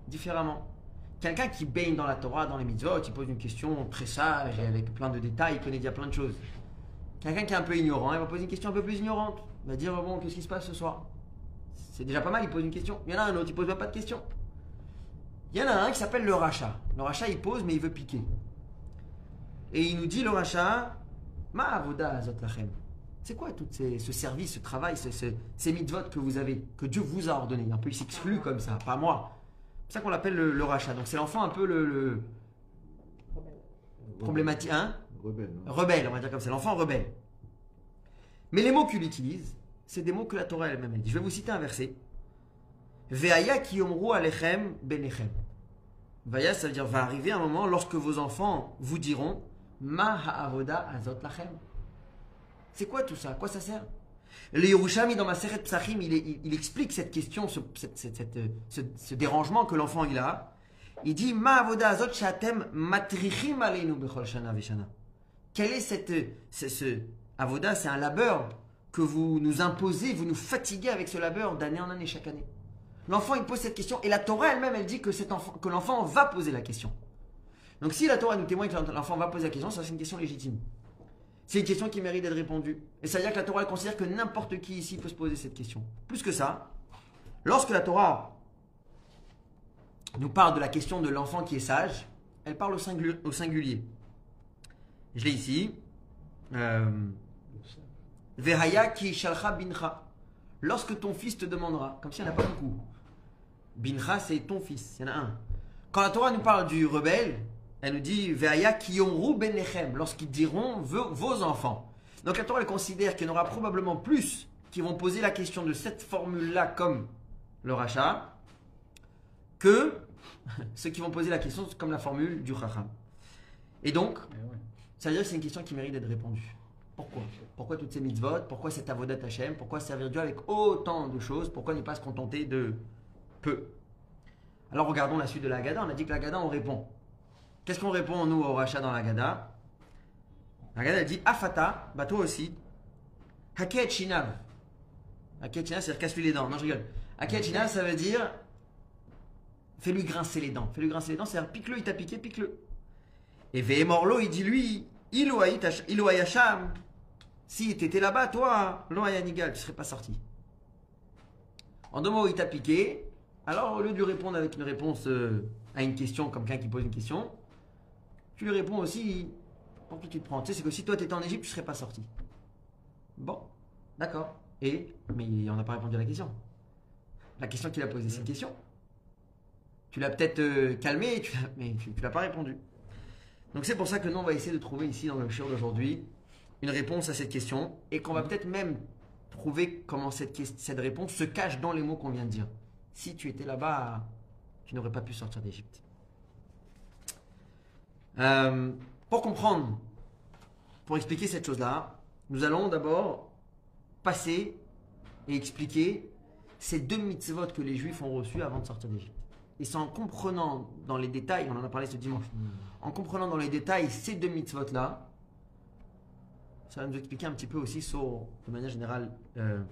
différemment. Quelqu'un qui baigne dans la Torah, dans les mitzvot, il pose une question très sage et avec plein de détails, il connaît déjà plein de choses. Quelqu'un qui est un peu ignorant, il va poser une question un peu plus ignorante. Il va dire Bon, qu'est-ce qui se passe ce soir? C'est déjà pas mal, il pose une question. Il y en a un autre, il pose pas de question. Il y en a un qui s'appelle le rachat. Le rachat, il pose, mais il veut piquer. Et il nous dit le rachat Ma avoda azot lachem. C'est quoi tout ces- ce service, ce travail, ce- ce- ces mitzvot que vous avez, que Dieu vous a ordonné? Un peu, il s'exclut comme ça, pas moi. C'est ça qu'on l'appelle le, le rachat. Donc c'est l'enfant un peu le, le problématique, hein? Rebelle. non? Rebelle, on va dire comme ça, l'enfant rebelle. Mais les mots qu'il utilise, c'est des mots que la Torah elle-même a dit. Je vais vous citer un verset. Veaya ki yomru alechem benechem. Veaya, ça veut dire va arriver un moment lorsque vos enfants vous diront Ma ha'avoda azot lachem. C'est quoi tout ça? À quoi ça sert? Le Yerushalmi dans ma Seret Psachim, il, explique cette question, ce, dérangement que l'enfant il a. Il dit Ma avoda azot shatem matrichim aleinu bechol shana. Quel est cette, ce, ce avoda? C'est un labeur que vous nous imposez, vous nous fatiguez avec ce labeur d'année en année, chaque année. L'enfant, il pose cette question et la Torah elle-même, elle dit que, que l'enfant va poser la question. Donc si la Torah nous témoigne que l'enfant va poser la question, ça c'est une question légitime. C'est une question qui mérite d'être répondue. Et ça veut dire que la Torah elle considère que n'importe qui ici peut se poser cette question. Plus que ça, lorsque la Torah nous parle de la question de l'enfant qui est sage, elle parle au, singu- au singulier. Je l'ai ici. Euh, Vehaya ki shalcha bincha. Lorsque ton fils te demandera, comme s'il n'y en a pas beaucoup. Bincha, c'est ton fils, il y en a un. Quand la Torah nous parle du rebelle, elle nous dit Vehaya ki yomru benechem, lorsqu'ils diront vos, enfants. Donc la Torah, elle considère qu'il y en aura probablement plus qui vont poser la question de cette formule-là comme le rachat, que ceux qui vont poser la question comme la formule du chacham. Et donc, Eh ça veut dire que c'est une question qui mérite d'être répondue. Pourquoi? Pourquoi toutes ces mitzvot? Pourquoi cet avodat Hashem Pourquoi servir Dieu avec autant de choses? Pourquoi ne pas se contenter de peu? Alors regardons la suite de la Haggadah. On a dit que la Haggadah, on répond. Qu'est-ce qu'on répond, nous, au rachat dans la Haggadah La elle dit Afata, bah toi aussi, Haket Shinav. Haket Shinav, c'est-à-dire casse-lui les dents. Non, je rigole. Haket Shinav, ça veut dire fais-lui grincer les dents. Fais-lui grincer les dents, c'est-à-dire pique-le, il t'a piqué, pique-le. Et Vehemorlo, il dit lui, Ilou Ayasham, si t'étais là-bas, toi, lo Ayanigal, tu serais pas sorti. En deux mots, il t'a piqué. Alors, au lieu de lui répondre avec une réponse euh, à une question, comme quelqu'un qui pose une question, tu lui réponds aussi pour qui tu te prends. Tu sais, c'est que si toi tu étais en Égypte, tu serais pas sorti. Bon, d'accord. Et, mais on n'a pas répondu à la question. La question qu'il a posée, c'est une question. Tu l'as peut-être euh, calmé, tu mais tu ne l'as pas répondu. Donc c'est pour ça que nous, on va essayer de trouver ici dans le show d'aujourd'hui une réponse à cette question et qu'on va peut-être même trouver comment cette, cette réponse se cache dans les mots qu'on vient de dire. Si tu étais là-bas, tu n'aurais pas pu sortir d'Égypte. Euh, pour comprendre, pour expliquer cette chose-là, nous allons d'abord passer et expliquer ces deux mitzvot que les juifs ont reçus avant de sortir d'Égypte. Et c'est en comprenant dans les détails, on en a parlé ce dimanche, en comprenant dans les détails ces deux mitzvot-là, ça va nous expliquer un petit peu aussi sur, de manière générale, euh,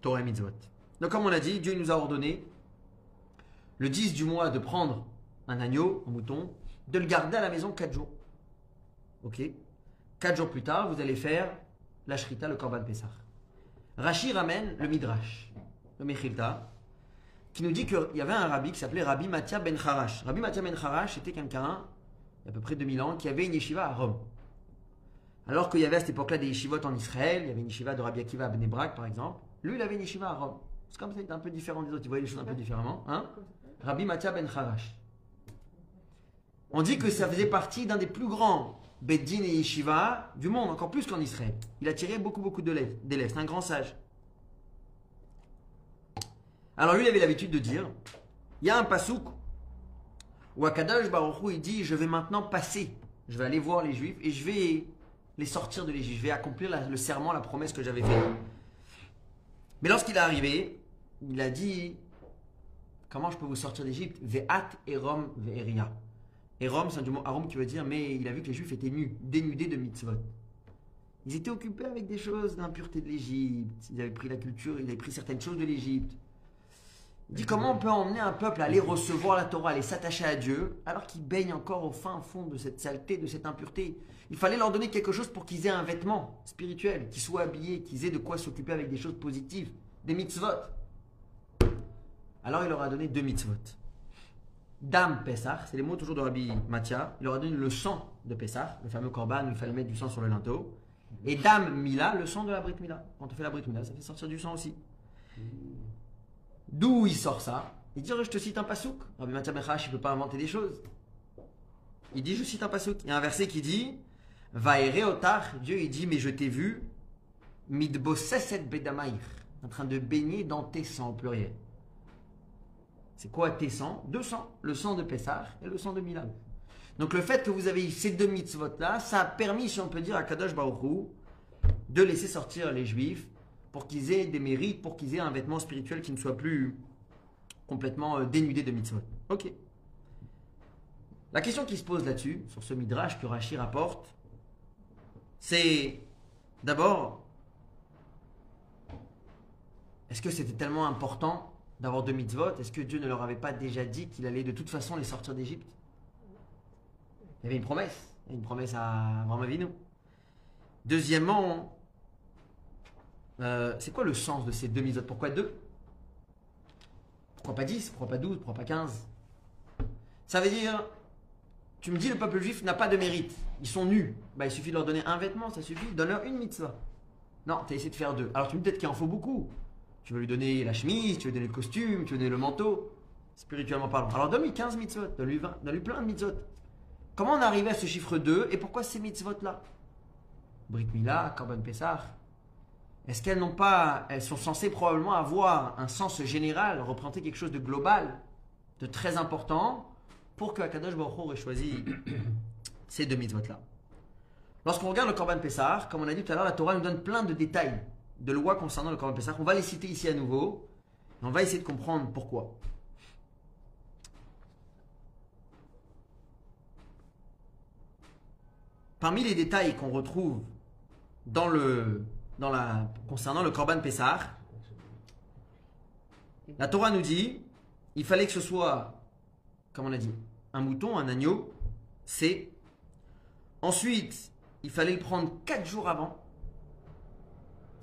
Torah et mitzvot. Donc comme on l'a dit, Dieu nous a ordonné le 10 du mois de prendre un agneau, un mouton, de le garder à la maison 4 jours. Ok 4 jours plus tard, vous allez faire la shrita, le korban Pessah. Rashi ramène le midrash, le mechilta, qui nous dit qu'il y avait un rabbi qui s'appelait Rabbi Mathia ben Harash. Rabbi Mathia ben Harash était quelqu'un, il y a à peu près 2000 ans, qui avait une yeshiva à Rome. Alors qu'il y avait à cette époque-là des yeshivot en Israël, il y avait une yeshiva de Rabbi Akiva à Brak par exemple. Lui, il avait une yeshiva à Rome. C'est comme ça, il un peu différent des autres, il voyait les choses un peu différemment. Hein? Rabbi Mathia ben Harash. On dit que ça faisait partie d'un des plus grands Beddin et Yeshiva du monde, encore plus qu'en Israël. Il a tiré beaucoup, beaucoup d'élèves. C'est un grand sage. Alors lui, il avait l'habitude de dire, il y a un pasouk où Akadash Baruch Hu, il dit, je vais maintenant passer, je vais aller voir les Juifs et je vais les sortir de l'Égypte, je vais accomplir le serment, la promesse que j'avais faite. Mais lorsqu'il est arrivé, il a dit, comment je peux vous sortir d'Égypte? Ve'at erom ve'eria. Erom, c'est un mot arom qui veut dire, mais il a vu que les Juifs étaient nus, dénudés de mitzvot. Ils étaient occupés avec des choses d'impureté de l'Égypte. Ils avaient pris la culture, ils avaient pris certaines choses de l'Égypte. Il dit comment on peut emmener un peuple à aller recevoir la Torah, à aller s'attacher à Dieu, alors qu'ils baignent encore au fin fond de cette saleté, de cette impureté? Il fallait leur donner quelque chose pour qu'ils aient un vêtement spirituel, qu'ils soient habillés, qu'ils aient de quoi s'occuper avec des choses positives, des mitzvot. Alors il leur a donné deux mitzvot. Dam Pessah, c'est les mots toujours de Rabbi Mathia. Il leur a donné le sang de Pessah, le fameux korban où il fallait mettre du sang sur le linteau. Et Dam Mila, le sang de la Brit Mila. Quand on fait la Brit Mila, ça fait sortir du sang aussi. D'où il sort ça? Il dit, je te cite un pasouk. Rabbi Mathia Bechash, il ne peut pas inventer des choses. Il dit, je cite un pasouk. Il y a un verset qui dit, Vaere otar, Dieu il dit, mais je t'ai vu, midboseset bedamaïr, en train de baigner dans tes sangs au pluriel. C'est quoi tes sangs Deux le sang de Pessah et le sang de Milan. Donc le fait que vous avez ces deux mitzvot là, ça a permis, si on peut dire, à Kadosh Baruch Hu, de laisser sortir les juifs pour qu'ils aient des mérites, pour qu'ils aient un vêtement spirituel qui ne soit plus complètement euh, dénudé de mitzvot. Ok. La question qui se pose là-dessus, sur ce midrash que Rashi rapporte, c'est d'abord, est-ce que c'était tellement important d'avoir deux mitzvot Est-ce que Dieu ne leur avait pas déjà dit qu'il allait de toute façon les sortir d'Égypte? Il y avait une promesse, une promesse à Abraham. Deuxièmement, euh, c'est quoi le sens de ces deux mitzvot? Pourquoi deux? Pourquoi pas 10 Pourquoi pas 12 Pourquoi pas 15 Ça veut dire, tu me dis le peuple juif n'a pas de mérite. Ils sont nus. Bah, il suffit de leur donner un vêtement, ça suffit. Donne-leur une mitzvah. Non, tu as essayé de faire deux. Alors tu me dis peut-être qu'il en faut beaucoup. Tu veux lui donner la chemise, tu veux donner le costume, tu veux donner le manteau. Spirituellement parlant. Alors donne-lui 15 mitzvot, donne-lui 20, donne-lui plein de mitzvot. Comment on est arrivé à ce chiffre 2 et pourquoi ces mitzvot-là? Brit Mila, Korban Pessah. Est-ce qu'elles n'ont pas, elles sont censées probablement avoir un sens général, représenter quelque chose de global, de très important, pour que Akadosh Baruch ait choisi ces deux mitzvot-là? Lorsqu'on regarde le Korban Pessah, comme on a dit tout à l'heure, la Torah nous donne plein de détails de lois concernant le Korban Pessah. On va les citer ici à nouveau, on va essayer de comprendre pourquoi. Parmi les détails qu'on retrouve dans le, concernant le Korban Pessah, la Torah nous dit il fallait que ce soit, comme on a dit, un mouton, un agneau, c'est. Ensuite, il fallait le prendre 4 jours avant.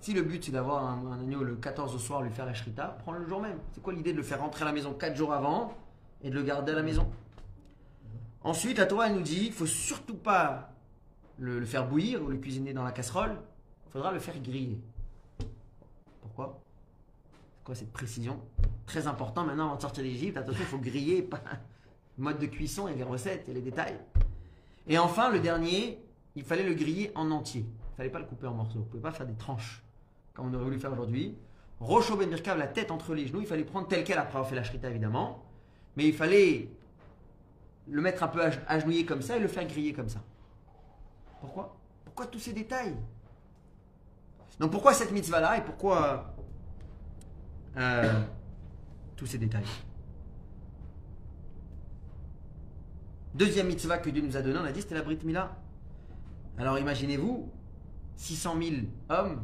Si le but c'est d'avoir un, un agneau le 14 au soir, lui faire la shrita, prends-le le jour même. C'est quoi l'idée de le faire rentrer à la maison 4 jours avant et de le garder à la maison? Ensuite, la nous dit il faut surtout pas le, le faire bouillir ou le cuisiner dans la casserole, il faudra le faire griller. Pourquoi? C'est quoi cette précision? Très important maintenant avant de sortir d'Égypte, attention, il faut griller, pas mode de cuisson et les recettes et les détails. Et enfin, le dernier, il fallait le griller en entier. Il fallait pas le couper en morceaux. Vous pouvez pas faire des tranches comme on aurait voulu faire aujourd'hui. Rocho Ben Birkav, la tête entre les genoux, il fallait prendre tel quel après avoir fait la shrita évidemment. Mais il fallait le mettre un peu ag- agenouillé comme ça et le faire griller comme ça. Pourquoi? Pourquoi tous ces détails? Donc pourquoi cette mitzvah-là et pourquoi euh, tous ces détails? Deuxième mitzvah que Dieu nous a donné, on a dit, c'était la Brit Mila. Alors imaginez-vous, 600 000 hommes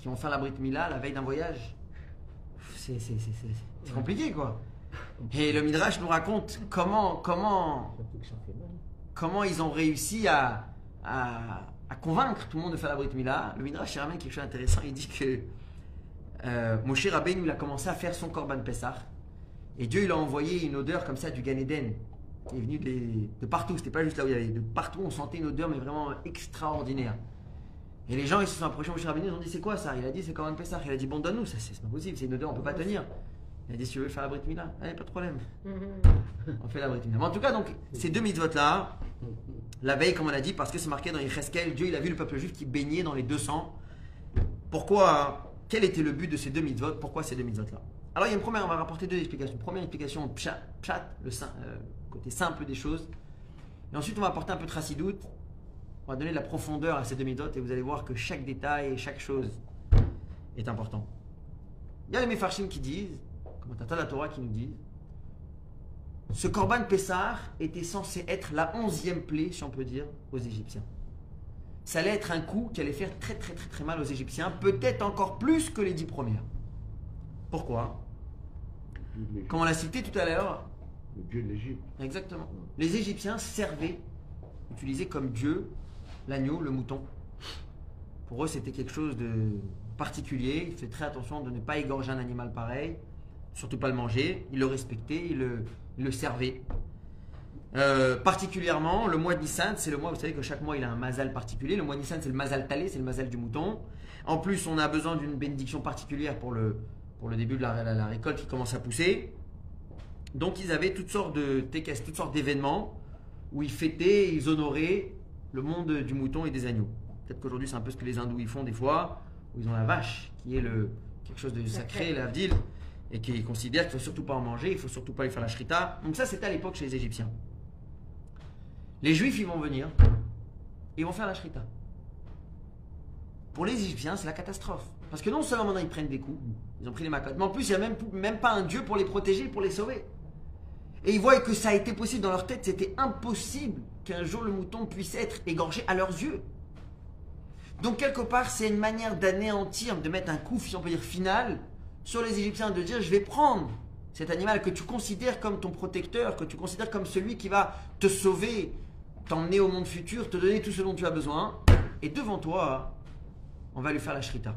qui vont faire la Brit Mila la veille d'un voyage. C'est compliqué quoi. Et le Midrash nous raconte comment, comment, comment ils ont réussi à, à, à convaincre tout le monde de faire la Brit Mila. Le Midrash ramène quelque chose d'intéressant. Il dit que euh, Moshe Rabbeinu il a commencé à faire son Korban Pessah. Et Dieu il a envoyé une odeur comme ça du Gan Eden. Il est venu de, de partout, c'était pas juste là où il y avait. De partout on sentait une odeur mais vraiment extraordinaire. Et les gens ils se sont approchés Moshe Rabbeinu, ils ont dit c'est quoi ça? Il a dit c'est Korban Pessah. Il a dit bon donne-nous, ça c'est pas possible, c'est une odeur, on peut pas tenir. Il a dit si tu veux faire la Brit Mila, allez pas de problème. On fait la Brit Mila. Mais en tout cas, donc, ces deux mitzvot là, la veille, comme on a dit, parce que c'est marqué dans Yecheskel, Dieu il a vu le peuple juif qui baignait dans les deux sangs. Pourquoi Quel était le but de ces deux mitzvot? Pourquoi ces deux mitzvot là Alors, il y a une première, on va rapporter deux explications. Première explication, pshat, pshat, le euh, côté simple des choses. Et ensuite, on va apporter un peu de chassidoute. On va donner de la profondeur à ces mitzvot et vous allez voir que chaque détail et chaque chose est important. Il y a les Mefarshim qui disent, commentateurs de la Torah qui nous disent, ce Korban Pessah était censé être la onzième plaie, si on peut dire, aux Égyptiens. Ça allait être un coup qui allait faire très très très très mal aux Égyptiens, peut-être encore plus que les dix premières. Pourquoi? Comme on l'a cité tout à l'heure, Le Dieu de l'Égypte. exactement, les Égyptiens servaient, utilisaient comme Dieu l'agneau, le mouton. Pour eux, c'était quelque chose de particulier. Ils faisaient très attention de ne pas égorger un animal pareil, surtout pas le manger. Ils le respectaient, ils le, servaient. Euh, particulièrement, le mois de Nissan, c'est le mois, vous savez que chaque mois il a un mazal particulier. Le mois de Nissan, c'est le mazal talé, c'est le mazal du mouton. En plus, on a besoin d'une bénédiction particulière pour le, pour le début de la, la- récolte qui commence à pousser. Donc, ils avaient toutes sortes de toutes sortes d'événements où ils fêtaient, ils honoraient le monde du mouton et des agneaux. Peut-être qu'aujourd'hui, c'est un peu ce que les hindous ils font des fois, où ils ont la vache, qui est le, quelque chose de sacré, l'avdil, et qui considèrent qu'il ne faut surtout pas en manger, il faut surtout pas lui faire la shrita. Donc ça, c'était à l'époque chez les Égyptiens. Les Juifs, ils vont venir, et ils vont faire la shrita. Pour les Égyptiens, c'est la catastrophe. Parce que non seulement maintenant ils prennent des coups, ils ont pris les macottes, mais en plus il n'y a même, même pas un Dieu pour les protéger, pour les sauver. Et ils voient que ça a été possible dans leur tête, c'était impossible qu'un jour le mouton puisse être égorgé à leurs yeux. Donc quelque part, c'est une manière d'anéantir, de mettre un coup, si on peut dire, final sur les Égyptiens, de dire je vais prendre cet animal que tu considères comme ton protecteur, que tu considères comme celui qui va te sauver, t'emmener au monde futur, te donner tout ce dont tu as besoin, et devant toi, on va lui faire la shrita.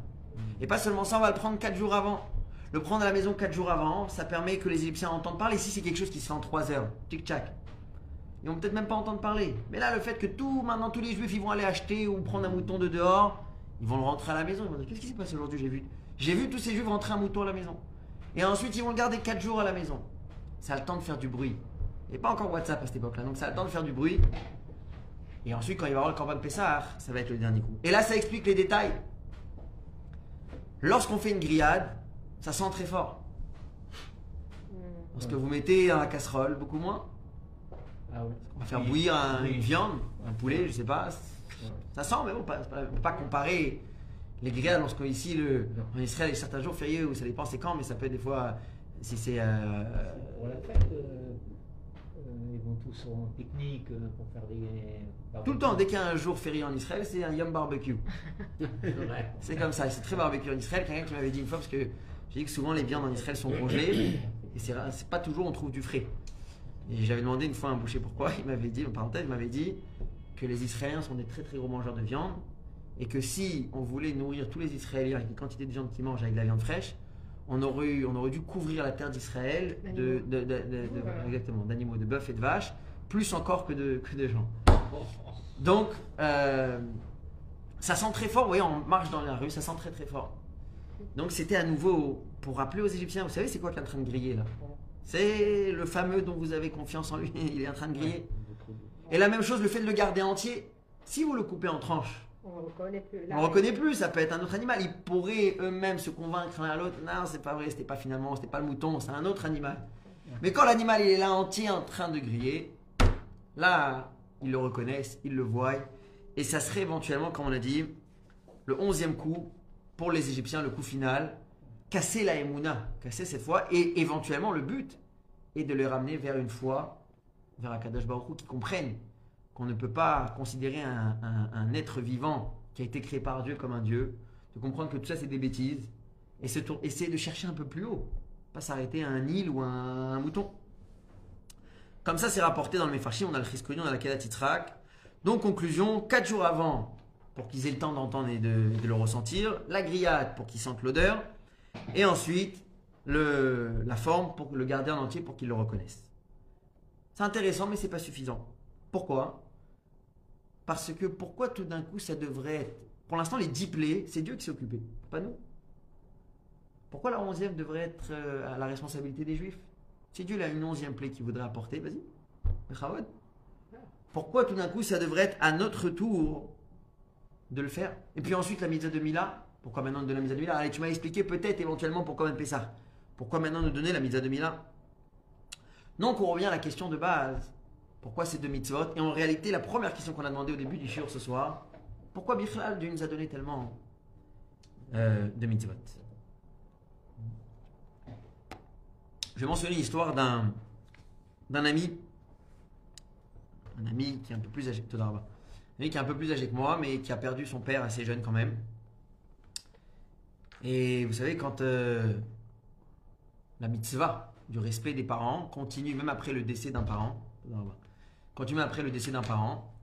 Et pas seulement ça, on va le prendre 4 jours avant. Le prendre à la maison 4 jours avant, ça permet que les Égyptiens entendent parler. Si c'est quelque chose qui se fait en 3 heures, tic-tac. Ils vont peut-être même pas entendre parler. Mais là, le fait que tout, maintenant, tous les juifs, ils vont aller acheter ou prendre un mouton de dehors, ils vont le rentrer à la maison. Ils vont dire Qu'est-ce qui s'est passé aujourd'hui J'ai vu. J'ai vu tous ces juifs rentrer un mouton à la maison. Et ensuite, ils vont le garder 4 jours à la maison. Ça a le temps de faire du bruit. Et pas encore WhatsApp à cette époque-là. Donc, ça a le temps de faire du bruit. Et ensuite, quand il va y avoir le Corban Pessah, ça va être le dernier coup. Et là, ça explique les détails. Lorsqu'on fait une grillade, ça sent très fort. Parce que vous mettez dans la casserole, beaucoup moins. Ah. On va faire bouillir un- Oui. une viande, un poulet, je sais pas. Ça sent, mais bon, pas- pas- on peut pas comparer les grillades lorsque ici, le, en Israël, il y a certains jours fériés où ça dépend c'est quand, mais ça peut être des fois, si c'est. euh, Pour la fête, euh, euh, ils vont tous en technique euh, pour faire des. tout le temps, dès qu'il y a un jour férié en Israël, c'est un Yom Barbecue. C'est comme ça, c'est très barbecue en Israël. Quelqu'un qui m'avait dit une fois, parce que j'ai dit que souvent les viandes en Israël sont congelées, et c'est pas toujours on trouve du frais. Et j'avais demandé une fois à un boucher pourquoi, il m'avait dit, en parenthèse, il m'avait dit que les Israéliens sont des très très gros mangeurs de viande, et que si on voulait nourrir tous les Israéliens avec les quantités de viande qu'ils mangent avec de la viande fraîche, on aurait, eu- on aurait dû couvrir la terre d'Israël de, de- de- de- de- Voilà. exactement, d'animaux, de bœufs et de vaches, plus encore que de, que de gens. Donc, euh, ça sent très fort, vous voyez, on marche dans la rue, ça sent très très fort. Donc c'était à nouveau pour rappeler aux Égyptiens, vous savez c'est quoi qui est en train de griller là? C'est le fameux dont vous avez confiance en lui, il est en train de griller. Et la même chose, le fait de le garder entier, si vous le coupez en tranches, On ne reconnaît plus. on ne reconnaît plus, ça peut être un autre animal. Ils pourraient eux-mêmes se convaincre l'un à l'autre, non, c'est pas vrai, c'était pas finalement, c'était pas le mouton, c'est un autre animal. Mais quand l'animal il est là entier en train de griller, là, ils le reconnaissent, ils le voient, et ça serait éventuellement, comme on a dit, le onzième coup pour les Égyptiens, le coup final, casser la Emouna, casser cette foi, et éventuellement le but est de les ramener vers une foi, vers Akadash Baruch qui comprennent qu'on ne peut pas considérer un, être vivant qui a été créé par Dieu comme un Dieu, de comprendre que tout ça c'est des bêtises, et se tour- essayer de chercher un peu plus haut, pas s'arrêter à un île ou à un, mouton. Comme ça c'est rapporté dans le Mefarshim, on a le Chizkoni, on a la Kedat. Donc conclusion, quatre jours avant, pour qu'ils aient le temps d'entendre et de, le ressentir, la grillade pour qu'ils sentent l'odeur, et ensuite la forme pour le garder en entier pour qu'ils le reconnaissent. C'est intéressant, mais c'est pas suffisant. Pourquoi? Parce que pourquoi tout d'un coup ça devrait être. Pour l'instant, les dix plaies, c'est Dieu qui s'est occupé, pas nous. Pourquoi la onzième devrait être euh, à la responsabilité des Juifs? Si Dieu a une onzième plaie qu'il voudrait apporter, vas-y. Pourquoi tout d'un coup ça devrait être à notre tour de le faire Et puis ensuite la mitzvah de Mila. Pourquoi maintenant donner la mitzvah de Mila? Allez, tu m'as expliqué peut-être éventuellement pourquoi même ça. Pourquoi maintenant nous donner la mitzvah de Mila? Donc on revient à la question de base. Pourquoi ces deux mitzvot? Et en réalité, la première question qu'on a demandé au début du shiur ce soir, pourquoi Bichlal Dieu nous a donné tellement euh, de mitzvot Je vais mentionner l'histoire d'un d'un ami, un ami qui est un peu plus âgé, Qui est un peu plus âgé que moi, mais qui a perdu son père assez jeune quand même. Et vous savez, quand euh, la mitzvah du respect des parents continue même après le décès d'un parent, continue après le décès d'un parent,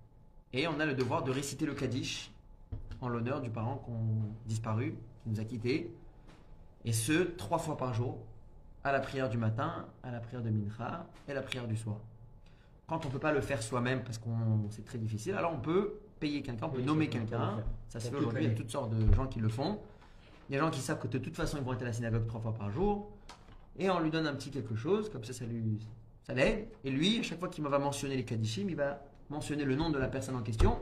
et on a le devoir de réciter le Kaddish en l'honneur du parent qu'on disparu, qui nous a quittés, et ce, trois fois par jour, à la prière du matin, à la prière de Mincha et à la prière du soir. Quand on ne peut pas le faire soi-même parce qu'on c'est très difficile, alors on peut payer quelqu'un, on peut Oui, nommer quelqu'un. Ça se fait aujourd'hui, il y a toutes sortes de gens qui le font. Il y a des gens qui savent que de toute façon ils vont être à la synagogue trois fois par jour, et on lui donne un petit quelque chose, comme ça ça lui ça l'aide. Et lui, à chaque fois qu'il va mentionner les Kadishim, il va mentionner le nom de la personne en question,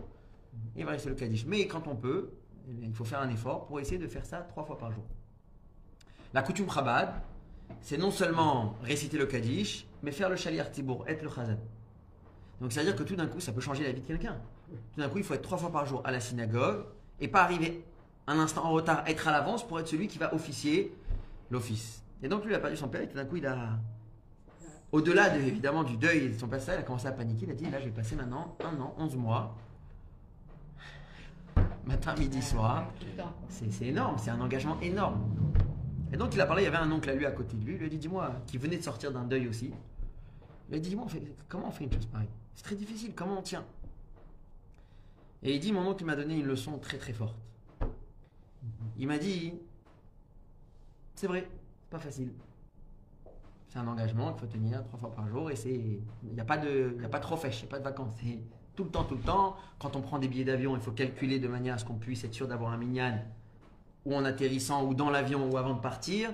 et il va rester le Kaddish. Mais quand on peut, eh il faut faire un effort pour essayer de faire ça trois fois par jour. La coutume Chabad, c'est non seulement réciter le Kaddish, mais faire le Shaliar Tibour, être le Chazan. Donc c'est-à-dire que tout d'un coup, ça peut changer la vie de quelqu'un. Tout d'un coup, il faut être trois fois par jour à la synagogue et pas arriver un instant en retard, être à l'avance pour être celui qui va officier l'office. Et donc lui, il a perdu son père et tout d'un coup, il a, au-delà de, évidemment du deuil de son passage, il a commencé à paniquer. Il a dit, là, je vais passer maintenant un an, 11 mois, matin, midi, soir. C'est énorme, c'est un engagement énorme. Et donc il a parlé, il y avait un oncle à lui à côté de lui, il lui a dit dis-moi, qui venait de sortir d'un deuil aussi. Il a dit dis-moi, comment on fait une chose pareille? C'est très difficile, comment on tient? Et il dit mon oncle m'a donné une leçon très très forte. Il m'a dit c'est vrai, c'est pas facile. C'est un engagement qu'il faut tenir trois fois par jour et c'est il n'y a pas de il a pas de refèche, il n'y a pas de vacances, c'est tout le temps tout le temps. Quand on prend des billets d'avion, il faut calculer de manière à ce qu'on puisse être sûr d'avoir un minyan ou en atterrissant ou dans l'avion ou avant de partir.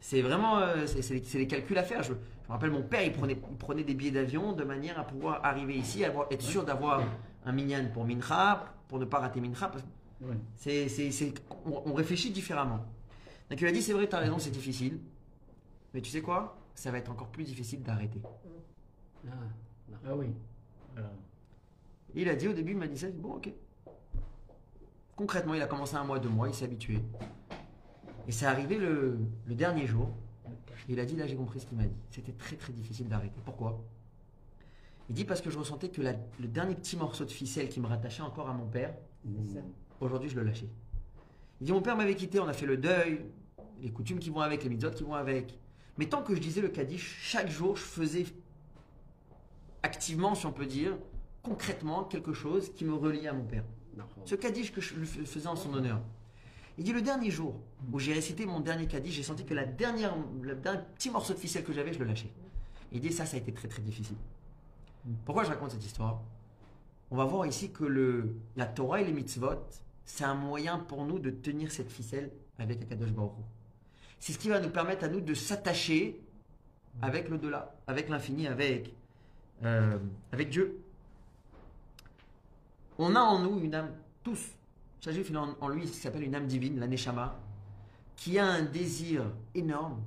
C'est vraiment euh, c'est des, calculs à faire. Je me rappelle mon père, il prenait, il prenait des billets d'avion de manière à pouvoir arriver ici, avoir, être sûr d'avoir un minyan pour Mincha, pour ne pas rater Mincha. parce on, on réfléchit différemment. Donc il a dit c'est vrai, tu as raison, c'est difficile. Mais tu sais quoi? Ça va être encore plus difficile d'arrêter. Ah, Ah oui. Il a dit au début, il m'a dit ça, bon ok. Concrètement, il a commencé un mois, deux mois, il s'est habitué. Et c'est arrivé le, le dernier jour. Et il a dit, là j'ai compris ce qu'il m'a dit. C'était très très difficile d'arrêter. Pourquoi? Il dit parce que je ressentais que la- le dernier petit morceau de ficelle qui me rattachait encore à mon père, aujourd'hui je le lâchais. Il dit, mon père m'avait quitté, on a fait le deuil, les coutumes qui vont avec, les mitzvot qui vont avec. Mais tant que je disais le Kaddish, chaque jour je faisais activement, si on peut dire, concrètement quelque chose qui me reliait à mon père. Ce Kaddish que je faisais en son honneur. Il dit le dernier jour où j'ai récité mon dernier Kaddish, j'ai senti que la dernière, le dernier petit morceau de ficelle que j'avais, je le lâchais. Il dit ça, ça a été très très difficile. Pourquoi je raconte cette histoire? On va voir ici que le, la Torah et les mitzvot, c'est un moyen pour nous de tenir cette ficelle avec Akadosh Baruch. C'est ce qui va nous permettre à nous de s'attacher avec l'au-delà, avec l'infini, avec, euh, avec Dieu. On a en nous une âme, tous, chaque juif il a en, en lui ce qui s'appelle une âme divine, la Neshama, qui a un désir énorme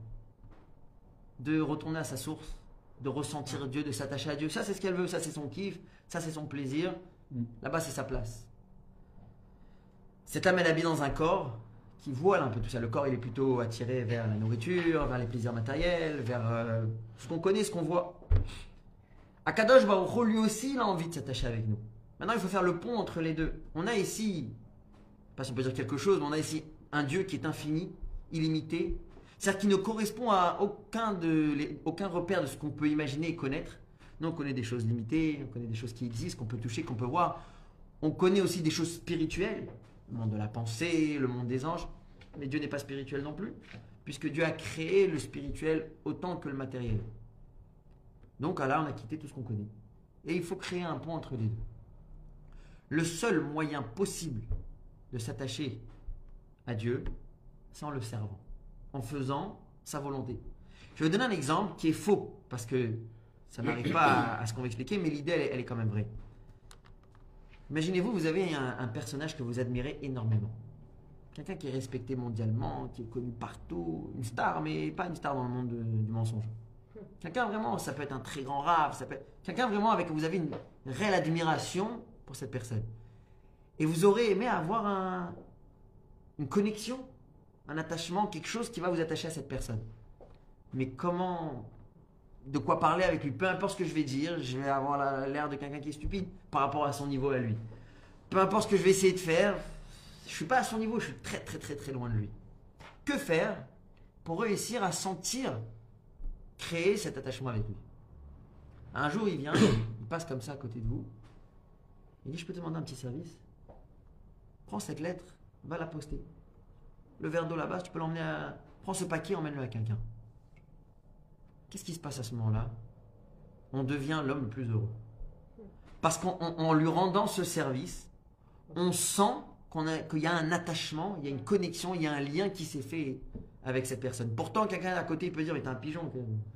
de retourner à sa source, de ressentir Dieu, de s'attacher à Dieu. Ça, c'est ce qu'elle veut, ça, c'est son kiff, ça, c'est son plaisir. Mm. Là-bas, c'est sa place. Cette âme, elle habite dans un corps qui voile un peu tout ça. Le corps, il est plutôt attiré vers la nourriture, vers les plaisirs matériels, vers euh, ce qu'on connaît, ce qu'on voit. Akadosh Baruch lui aussi, il a envie de s'attacher avec nous. Maintenant, il faut faire le pont entre les deux. On a ici, pas si on peut dire quelque chose, mais on a ici un Dieu qui est infini, illimité, c'est-à-dire qui ne correspond à aucun, de, aucun repère de ce qu'on peut imaginer et connaître. Nous, on connaît des choses limitées, on connaît des choses qui existent, qu'on peut toucher, qu'on peut voir. On connaît aussi des choses spirituelles, le monde de la pensée, le monde des anges. Mais Dieu n'est pas spirituel non plus, puisque Dieu a créé le spirituel autant que le matériel. Donc là, on a quitté tout ce qu'on connaît. Et il faut créer un pont entre les deux. Le seul moyen possible de s'attacher à Dieu, en le servant, en faisant sa volonté. Je vais vous donner un exemple qui est faux, parce que ça n'arrive pas à, ce qu'on va expliquer, mais l'idée, elle, est- quand même vraie. Imaginez-vous, vous avez un, personnage que vous admirez énormément. Quelqu'un qui est respecté mondialement, qui est connu partout, une star, mais pas une star dans le monde de- du mensonge. Quelqu'un vraiment, ça peut être un très grand rave, ça peut être quelqu'un vraiment avec vous avez une réelle admiration pour cette personne. Et vous aurez aimé avoir un, une connexion, un attachement, quelque chose qui va vous attacher à cette personne. Mais comment, de quoi parler avec lui? Peu importe ce que je vais dire, je vais avoir la- l'air de quelqu'un qui est stupide par rapport à son niveau à lui. Peu importe ce que je vais essayer de faire, je suis pas à son niveau, je suis très très très très loin de lui. Que faire pour réussir à sentir, créer cet attachement avec lui? Un jour, il vient, il passe comme ça à côté de vous. Il dit, je peux te demander un petit service? Prends cette lettre, va la poster. Le verre d'eau là-bas, tu peux l'emmener à... Prends ce paquet, emmène-le à quelqu'un. Qu'est-ce qui se passe à ce moment-là? On devient l'homme le plus heureux. Parce qu'en en- en lui rendant ce service, on sent qu'on a- qu'il y a un attachement, il y a une connexion, il y a un lien qui s'est fait avec cette personne. Pourtant, quelqu'un à côté il peut dire, mais t'es un pigeon.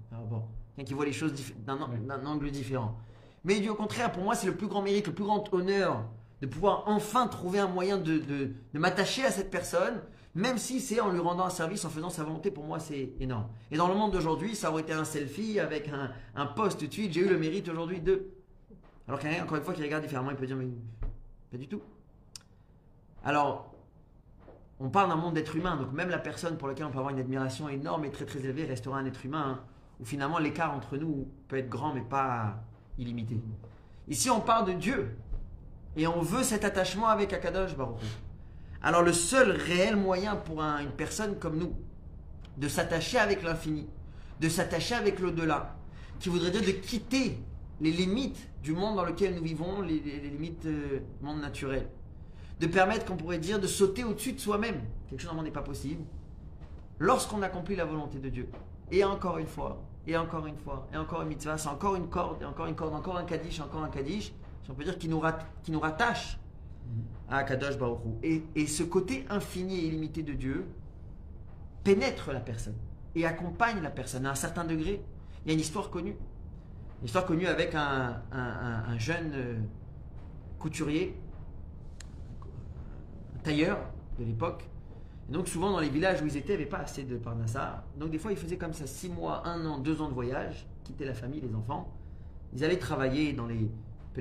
par rapport. Quelqu'un qui voit les choses d'un an- d'un angle différent. Mais du contraire, pour moi, c'est le plus grand mérite, le plus grand honneur de pouvoir enfin trouver un moyen de, de- de m'attacher à cette personne, même si c'est en lui rendant un service, en faisant sa volonté, pour moi, c'est énorme. Et dans le monde d'aujourd'hui, ça aurait été un selfie avec un, un post tout j'ai eu le mérite aujourd'hui de... Alors quelqu'un, encore une fois, qui regarde différemment, il peut dire, mais pas du tout. Alors, on parle d'un monde d'êtres humains, donc même la personne pour laquelle on peut avoir une admiration énorme et très très élevée restera un être humain, hein, où finalement l'écart entre nous peut être grand mais pas illimité. Ici, on parle de Dieu, et on veut cet attachement avec Akadosh Baruch. Alors le seul réel moyen pour un- une personne comme nous de s'attacher avec l'infini, de s'attacher avec l'au-delà, qui voudrait dire de quitter les limites du monde dans lequel nous vivons, les, les- limites euh, du monde naturel, de permettre qu'on pourrait dire de sauter au-dessus de soi-même, quelque chose n'est pas possible, lorsqu'on accomplit la volonté de Dieu. Et encore une fois, et encore une fois, et encore une mitzvah, c'est encore une corde, et encore une corde, encore un kaddish, encore un kaddish, si on peut dire qui nous, rat- qui nous rattache à Kadosh Baruch. Et, et ce côté infini et illimité de Dieu pénètre la personne et accompagne la personne à un certain degré. Il y a une histoire connue. Une histoire connue avec un, un- un- un jeune euh, couturier, un tailleur de l'époque. Et donc souvent dans les villages où ils étaient, il n'y avait pas assez de parnassa. Donc des fois ils faisaient comme ça 6 mois, 1 an, 2 ans de voyage, quittaient la famille, les enfants. Ils allaient travailler dans les,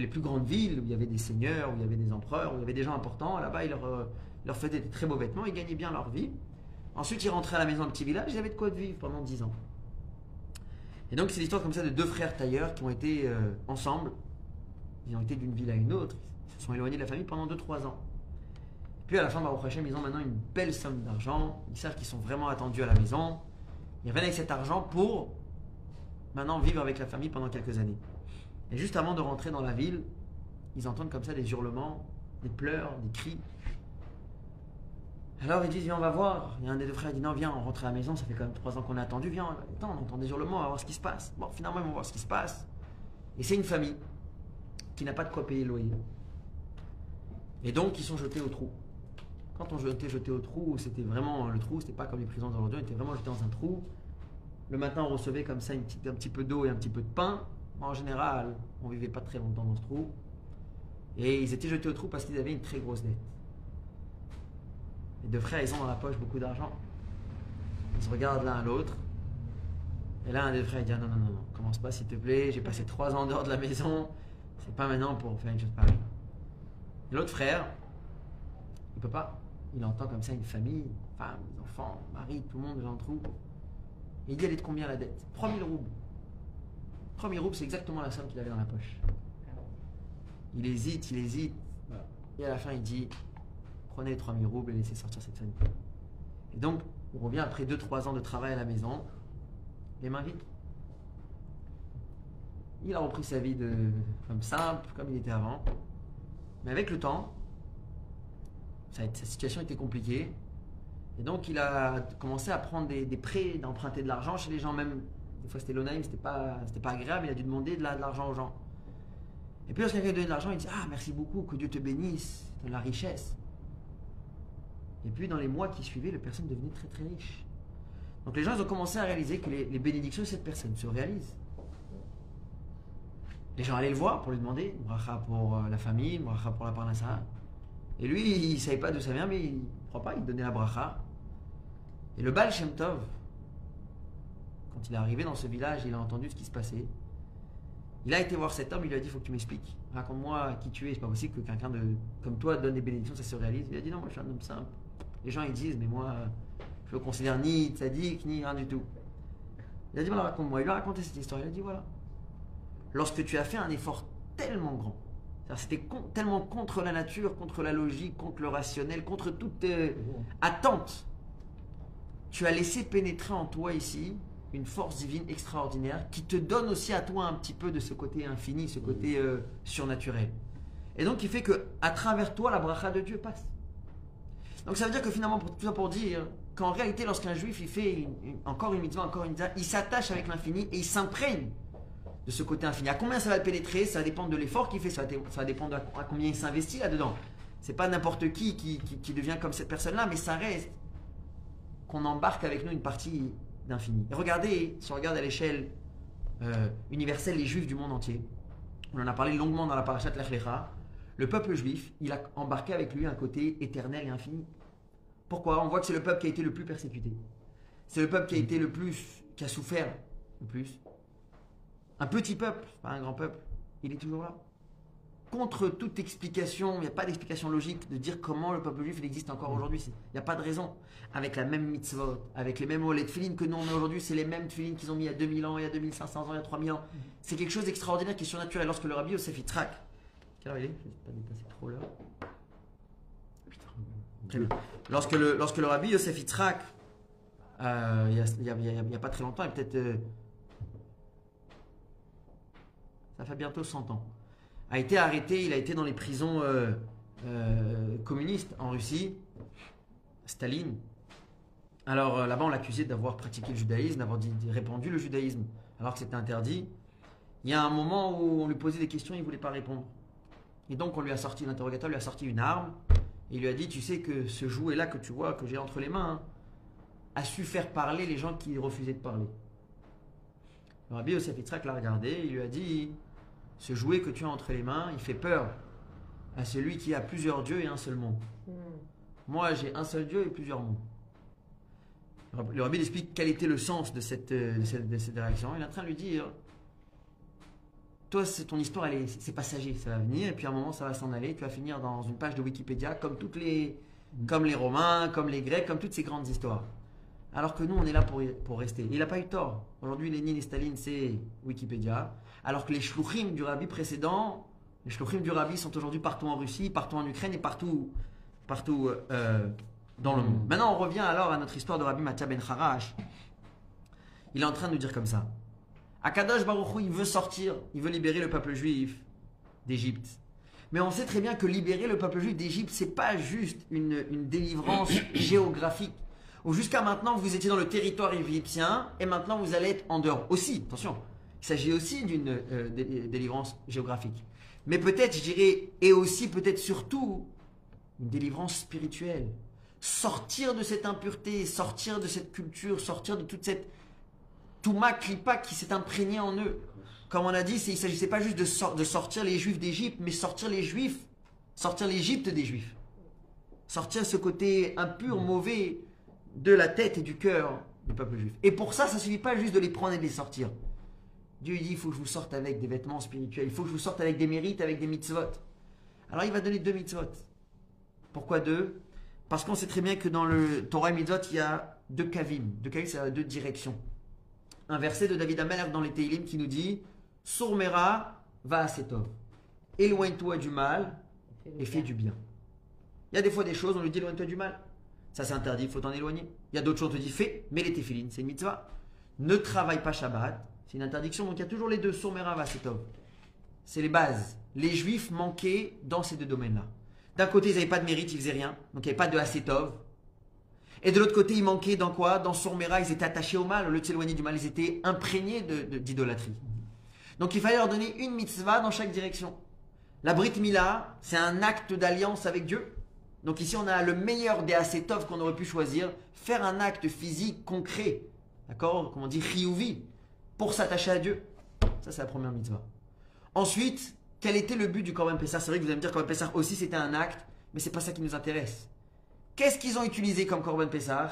les plus grandes villes où il y avait des seigneurs, où il y avait des empereurs, où il y avait des gens importants. Là-bas, ils leur, faisaient des très beaux vêtements, ils gagnaient bien leur vie. Ensuite, ils rentraient à la maison de petit village, ils avaient de quoi vivre pendant 10 ans. Et donc, c'est l'histoire comme ça de deux frères tailleurs qui ont été euh, ensemble. Ils ont été d'une ville à une autre. Ils se sont éloignés de la famille pendant 2-3 ans. Puis à la fin, Baruch Hashem, ils ont maintenant une belle somme d'argent. Ils savent qu'ils sont vraiment attendus à la maison. Ils reviennent avec cet argent pour maintenant vivre avec la famille pendant quelques années. Et juste avant de rentrer dans la ville, ils entendent comme ça des hurlements des pleurs, des cris. Alors ils disent, viens, on va voir. Il y a un des deux frères qui dit, non, viens, on rentre à la maison, ça fait quand même trois ans qu'on a attendu, viens, attends, on entend des hurlements, on va voir ce qui se passe. Bon, finalement, ils vont voir ce qui se passe. Et c'est une famille qui n'a pas de quoi payer le loyer. Et donc, ils sont jetés au trou. Quand on était jeté au trou, c'était vraiment le trou, c'était pas comme les prisons d'aujourd'hui, on était vraiment jeté dans un trou. Le matin, on recevait comme ça un petit peu d'eau et un petit peu de pain. En général, on vivait pas très longtemps dans ce trou. Et ils étaient jetés au trou parce qu'ils avaient une très grosse dette. Les deux frères, ils ont dans la poche beaucoup d'argent. Ils se regardent l'un à l'autre. Et là, un des frères, dit ah, Non, non, non, non, commence pas, s'il te plaît. J'ai passé trois ans dehors de la maison. C'est pas maintenant pour faire une chose pareille. L'autre frère, il peut pas. Il entend comme ça une famille, femme, enfants, mari, tout le monde dans le trou. Il dit Elle est de combien la dette? 3000 roubles. 3000 roubles, c'est exactement la somme qu'il avait dans la poche. Il hésite, il hésite. Et à la fin, il dit Prenez les 3000 roubles et laissez sortir cette famille. Et donc, on revient après 2-3 ans de travail à la maison, les mains vides. Il a repris sa vie de, comme simple, comme il était avant. Mais avec le temps, ça sa situation était compliquée. Et donc, il a commencé à prendre des, des prêts, d'emprunter de l'argent chez les gens, même. Des fois, c'était l'onaïm, c'était pas, c'était pas agréable, il a dû demander de la- de l'argent aux gens. Et puis, lorsqu'il a donné de l'argent, il dit Ah, merci beaucoup, que Dieu te bénisse, de la richesse. Et puis, dans les mois qui suivaient, la personne devenait très très riche. Donc, les gens ont commencé à réaliser que les, les bénédictions de cette personne se réalisent. Les gens allaient le voir pour lui demander bracha pour euh, la famille, bracha pour la parnassa. Et lui, il ne savait pas d'où ça vient, mais il ne croit pas, il donnait la bracha. Et le Baal Shem Tov, quand il est arrivé dans ce village, il a entendu ce qui se passait. Il a été voir cet homme, il lui a dit, il faut que tu m'expliques. Raconte-moi qui tu es, c'est pas possible que quelqu'un de comme toi donne des bénédictions, ça se réalise. Il a dit, non, moi je suis un homme simple. Les gens ils disent, mais moi, je me considère ni tzaddik, ni rien du tout. Il a dit, voilà, raconte-moi. Il lui a raconté cette histoire. Il a dit, voilà. Lorsque tu as fait un effort tellement grand, c'était con- tellement contre la nature, contre la logique, contre le rationnel, contre toute euh, attente, tu as laissé pénétrer en toi ici une force divine extraordinaire qui te donne aussi à toi un petit peu de ce côté infini, ce côté euh, surnaturel. Et donc qui fait que à travers toi la bracha de Dieu passe. Donc ça veut dire que finalement, pour, tout ça pour dire qu'en réalité, lorsqu'un juif il fait une- une- encore une mitzvah, encore une mitzvah, il s'attache avec l'infini et il s'imprègne de ce côté infini. À combien ça va le pénétrer? Ça va dépendre de l'effort qu'il fait, ça va, dé- ça va dépendre de à, à combien il s'investit là-dedans. C'est pas n'importe qui qui, qui qui devient comme cette personne-là, mais ça reste qu'on embarque avec nous une partie d'infini. Et regardez, si on regarde à l'échelle euh, universelle les juifs du monde entier, on en a parlé longuement dans la Lech Lecha, le peuple juif, il a embarqué avec lui un côté éternel et infini. Pourquoi? On voit que c'est le peuple qui a été le plus persécuté. C'est le peuple qui a été le plus, qui a souffert le plus. Un petit peuple, pas un grand peuple, il est toujours là. Contre toute explication, il n'y a pas d'explication logique de dire comment le peuple juif il existe encore aujourd'hui. C'est- Il n'y a pas de raison. Avec la même mitzvot, avec les mêmes les tefilines que nous on a aujourd'hui, c'est les mêmes tefilines qu'ils ont mis il y a 2000 ans, il y a 2500 ans, il y a 3000 ans. C'est quelque chose d'extraordinaire qui est surnaturel. Lorsque le rabbi Yosef Yitzhak, quelle heure il est Je ne vais pas dépasser trop l'heure. Bien. Lorsque le, lorsque le rabbi Yosef Yitzhak, euh, il n'y a, il il il pas très longtemps, il a peut-être. euh, ça fait bientôt 100 ans, a été arrêté, il a été dans les prisons euh, euh, communistes en Russie, Staline. Alors euh, là-bas, on l'accusait d'avoir pratiqué le judaïsme, d'avoir répandu le judaïsme, alors que c'était interdit. Il y a un moment où on lui posait des questions, il ne voulait pas répondre. Et donc on lui a sorti, l'interrogateur lui a sorti une arme, et il lui a dit, tu sais que ce jouet-là que tu vois, que j'ai entre les mains, hein, a su faire parler les gens qui refusaient de parler. Le rabbi Yosef l'a regardé, il lui a dit, ce jouet que tu as entre les mains, il fait peur à celui qui a plusieurs dieux et un seul monde. Hmm. Moi, j'ai un seul Dieu et plusieurs mondes. Le rabbi- explique quel était le sens de cette, euh, de cette, de cette réaction. Il est en train de lui dire Toi, c'est ton histoire, c'est passager, ça va venir, et puis à un moment, ça va s'en aller. Tu vas finir dans une page de Wikipédia, comme, toutes les, comme les Romains, comme les Grecs, comme toutes ces grandes histoires. Alors que nous, on est là pour, pour rester. Il n'a pas eu tort. Aujourd'hui, Lénine et Staline, c'est Wikipédia. Alors que les shluchim du rabbi précédent, les shluchim du rabbi sont aujourd'hui partout en Russie, partout en Ukraine et partout, partout euh, dans le monde. Maintenant, on revient alors à notre histoire de Rabbi Matthias Ben Harash. Il est en train de nous dire comme ça. Akadosh Baruch Hu, il veut sortir, il veut libérer le peuple juif d'Égypte. Mais on sait très bien que libérer le peuple juif d'Égypte, c'est pas juste une, une délivrance géographique. Ou jusqu'à maintenant, vous étiez dans le territoire égyptien et maintenant vous allez être en dehors. Aussi, attention, il s'agit aussi d'une euh, dé- délivrance géographique. Mais peut-être, je dirais, et aussi peut-être surtout, une délivrance spirituelle. Sortir de cette impureté, sortir de cette culture, sortir de toute cette Touma Klipa qui s'est imprégné en eux. Comme on a dit, il ne s'agissait pas juste de, sor- de sortir les juifs d'Égypte, mais sortir les juifs, sortir l'Égypte des juifs. Sortir ce côté impur, mauvais de la tête et du cœur du peuple juif. Et pour ça, ça ne suffit pas juste de les prendre et de les sortir. Dieu dit, il faut que je vous sorte avec des vêtements spirituels, il faut que je vous sorte avec des mérites, avec des mitzvot. Alors il va donner deux mitzvot. Pourquoi deux? Parce qu'on sait très bien que dans le Torah et mitzvot, il y a deux kavim. Deux kavim, c'est deux directions. Un verset de David Amer dans les Teilim qui nous dit Sourmera va à Setov. Éloigne-toi du mal et fais du bien. Il y a des fois des choses, on lui dit éloigne-toi du mal. Ça c'est interdit, il faut t'en éloigner. Il y a d'autres choses, on te dit fais, mets les téphilines, c'est une mitzvah. Ne travaille pas Shabbat, c'est une interdiction. Donc il y a toujours les deux, Sourmera va Setov. C'est les bases. Les juifs manquaient dans ces deux domaines-là. D'un côté, ils n'avaient pas de mérite, ils faisaient rien. Donc il n'y avait pas de Asetov. Et de l'autre côté, ils manquaient dans quoi? Dans Sourmera, ils étaient attachés au mal. Au lieu de s'éloigner du mal, ils étaient imprégnés d'idolâtrie. Donc il fallait leur donner une mitzvah dans chaque direction. La Brit Mila, c'est un acte d'alliance avec Dieu. Donc ici, on a le meilleur des Asetov qu'on aurait pu choisir. Faire un acte physique concret. D'accord? Comme on dit, Chiyuvi. Pour s'attacher à Dieu. Ça, c'est la première mitzvah. Ensuite, quel était le but du Korban Pessah C'est vrai que vous allez me dire que Korban Pessah aussi c'était un acte, mais c'est pas ça qui nous intéresse. Qu'est-ce qu'ils ont utilisé comme Korban Pessah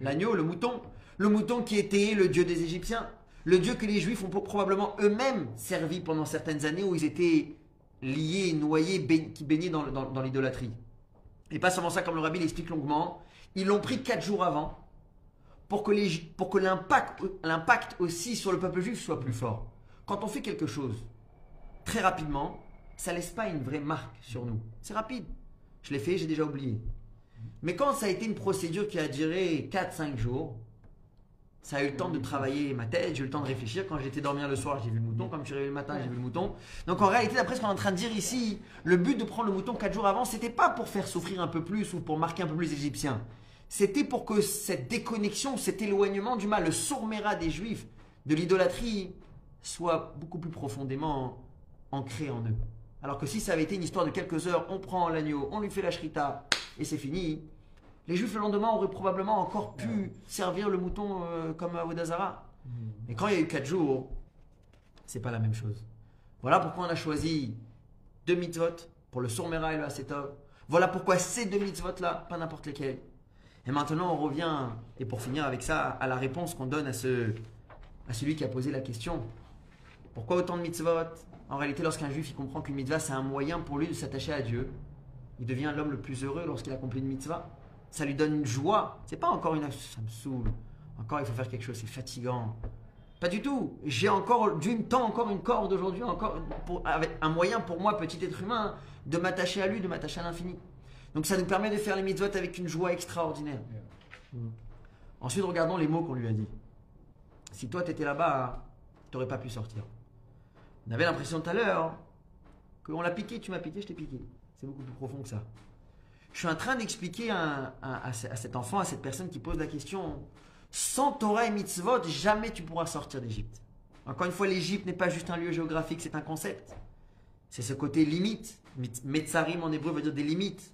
L'agneau, le mouton. Le mouton qui était le dieu des Égyptiens. Le dieu que les Juifs ont probablement eux-mêmes servi pendant certaines années où ils étaient liés, noyés, qui baignaient dans l'idolâtrie. Et pas seulement ça, comme le rabbi l'explique longuement, ils l'ont pris quatre jours avant pour que, l'impact aussi sur le peuple juif soit plus fort. Quand on fait quelque chose très rapidement, ça laisse pas une vraie marque sur nous. C'est rapide. Je l'ai fait, j'ai déjà oublié. Mais quand ça a été une procédure qui a duré 4-5 jours, ça a eu le temps de travailler ma tête, j'ai eu le temps de réfléchir. Quand j'étais dormir le soir, j'ai vu le mouton. Quand je suis réveillé le matin, j'ai vu le mouton. Donc en réalité, d'après ce qu'on est en train de dire ici, le but de prendre le mouton 4 jours avant, c'était pas pour faire souffrir un peu plus ou pour marquer un peu plus les Égyptiens. C'était pour que cette déconnexion, cet éloignement du mal, le sourméra des Juifs, de l'idolâtrie, soit beaucoup plus profondément ancré en eux. Alors que si ça avait été une histoire de quelques heures, on prend l'agneau, on lui fait la shrita et c'est fini, les Juifs le lendemain auraient probablement encore pu servir le mouton euh, comme à Vodazara. Mais quand il y a eu 4 jours, c'est pas la même chose. Voilà pourquoi on a choisi deux mitzvot pour le Sourmera et le Asetov. Voilà pourquoi ces deux mitzvot-là, pas n'importe lesquels. Et maintenant, on revient, et pour finir avec ça, à la réponse qu'on donne à, ce, à celui qui a posé la question. Pourquoi autant de mitzvot? En réalité, lorsqu'un juif il comprend qu'une mitzvah, c'est un moyen pour lui de s'attacher à Dieu, il devient l'homme le plus heureux lorsqu'il accomplit une mitzvah. Ça lui donne une joie. C'est pas encore une. Ça me saoule. Encore, il faut faire quelque chose, c'est fatigant. Pas du tout. J'ai encore, Dieu me encore une corde aujourd'hui, encore pour- avec un moyen pour moi, petit être humain, de m'attacher à lui, de m'attacher à l'infini. Donc ça nous permet de faire les mitzvot avec une joie extraordinaire. Ensuite, regardons les mots qu'on lui a dit. Si toi, tu étais là-bas, tu n'aurais pas pu sortir. On avait l'impression tout à l'heure qu'on l'a piqué, tu m'as piqué, je t'ai piqué. C'est beaucoup plus profond que ça. Je suis en train d'expliquer à, à- à ce- à cet enfant, à cette personne qui pose la question, sans Torah et mitzvot, jamais tu pourras sortir d'Égypte. Encore une fois, l'Égypte n'est pas juste un lieu géographique, c'est un concept. C'est ce côté limite. Mit- Metzarim en hébreu veut dire des limites.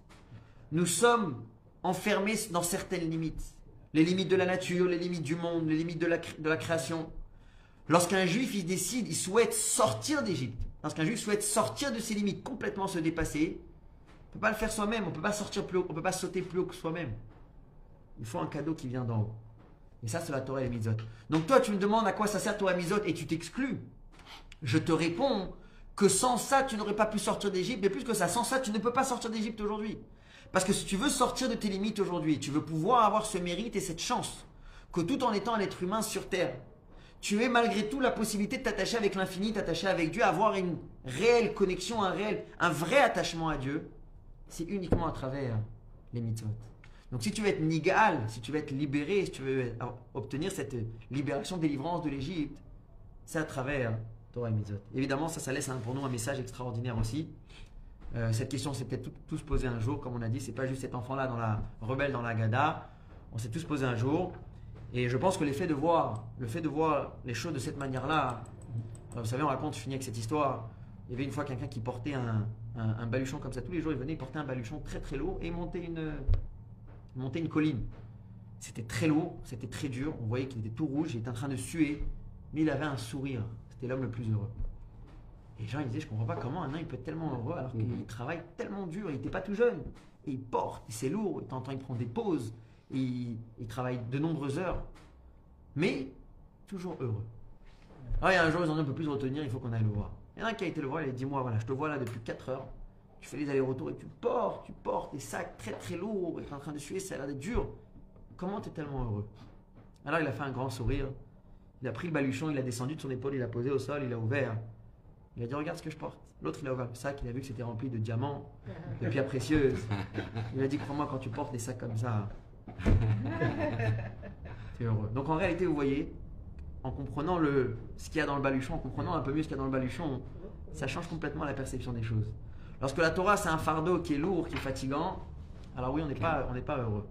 Nous sommes enfermés dans certaines limites. Les limites de la nature, les limites du monde, les limites de la, création. Lorsqu'un juif il décide, il souhaite sortir d'Égypte, lorsqu'un juif souhaite sortir de ses limites, complètement se dépasser, on ne peut pas le faire soi-même, on ne peut pas sortir plus haut, on peut pas sauter plus haut que soi-même. Il faut un cadeau qui vient d'en haut. Et ça, c'est la Torah et. Donc toi, tu me demandes à quoi ça sert Torah et et tu t'exclus. Je te réponds que sans ça, tu n'aurais pas pu sortir d'Égypte. Mais plus que ça, sans ça, tu ne peux pas sortir d'Égypte aujourd'hui. Parce que si tu veux sortir de tes limites aujourd'hui, tu veux pouvoir avoir ce mérite et cette chance que tout en étant un être humain sur terre, tu aies malgré tout la possibilité de t'attacher avec l'infini, t'attacher avec Dieu, avoir une réelle connexion, un réel, un vrai attachement à Dieu, c'est uniquement à travers les mitzvot. Donc si tu veux être nigal, si tu veux être libéré, si tu veux obtenir cette libération, délivrance de l'Égypte, c'est à travers Torah et mitzvot. Évidemment, ça, ça laisse pour nous un message extraordinaire aussi. Euh, cette question s'est peut-être tous posée un jour, comme on a dit, c'est pas juste cet enfant-là dans la rebelle dans la Gada. On s'est tous posé un jour. Et je pense que le fait de voir, le fait de voir les choses de cette manière-là, euh, vous savez, on raconte, je finis avec cette histoire. Il y avait une fois quelqu'un qui portait un, un- baluchon comme ça. Tous les jours, il venait, il portait un baluchon très très lourd et montait une, montait une colline. C'était très lourd, c'était très dur. On voyait qu'il était tout rouge, il était en train de suer, mais il avait un sourire. C'était l'homme le plus heureux. Et les gens ils disaient, je comprends pas comment un homme il peut être tellement heureux alors qu'il travaille tellement dur. Il n'était pas tout jeune. Et il porte, et c'est lourd. Et de temps en temps, il prend des pauses. Et il, il travaille de nombreuses heures. Mais toujours heureux. Ah, il y a un jour, ils ont dit, on ne peut plus se retenir, il faut qu'on aille le voir. Il y en a un qui a été le voir, il a dit, moi, voilà, je te vois là depuis 4 heures. Tu fais les allers-retours et tu portes, tu portes des sacs très très lourds et tu es en train de suer, ça a l'air d'être dur. Comment tu es tellement heureux? Alors il a fait un grand sourire. Il a pris le baluchon, il a descendu de son épaule, il l'a posé au sol, il a ouvert. Il a dit Regarde ce que je porte. L'autre, il a ouvert le sac, il a vu que c'était rempli de diamants, de pierres précieuses. Il a dit Crois-moi, quand tu portes des sacs comme ça, tu es heureux. Donc en réalité, vous voyez, en comprenant le, ce qu'il y a dans le baluchon, en comprenant un peu mieux ce qu'il y a dans le baluchon, ça change complètement la perception des choses. Lorsque la Torah, c'est un fardeau qui est lourd, qui est fatigant, alors oui, on n'est pas, on n'est pas heureux.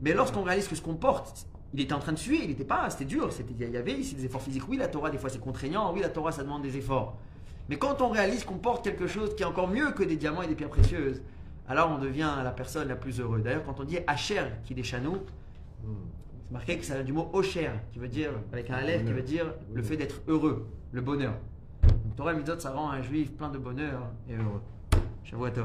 Mais lorsqu'on réalise que ce qu'on porte, il était en train de suer, il n'était pas, c'était dur, il y avait ici des efforts physiques. Oui, la Torah, des fois, c'est contraignant, oui, la Torah, ça demande des efforts. Mais quand on réalise qu'on porte quelque chose qui est encore mieux que des diamants et des pierres précieuses, alors on devient la personne la plus heureuse. D'ailleurs, quand on dit Asher, qui des chanou, c'est marqué que ça vient du mot Osher, qui veut dire, avec un Aleph, qui veut dire le fait d'être heureux, le bonheur. Donc, Torah Mitzvot, ça rend un juif plein de bonheur et heureux. Shavuot Tov.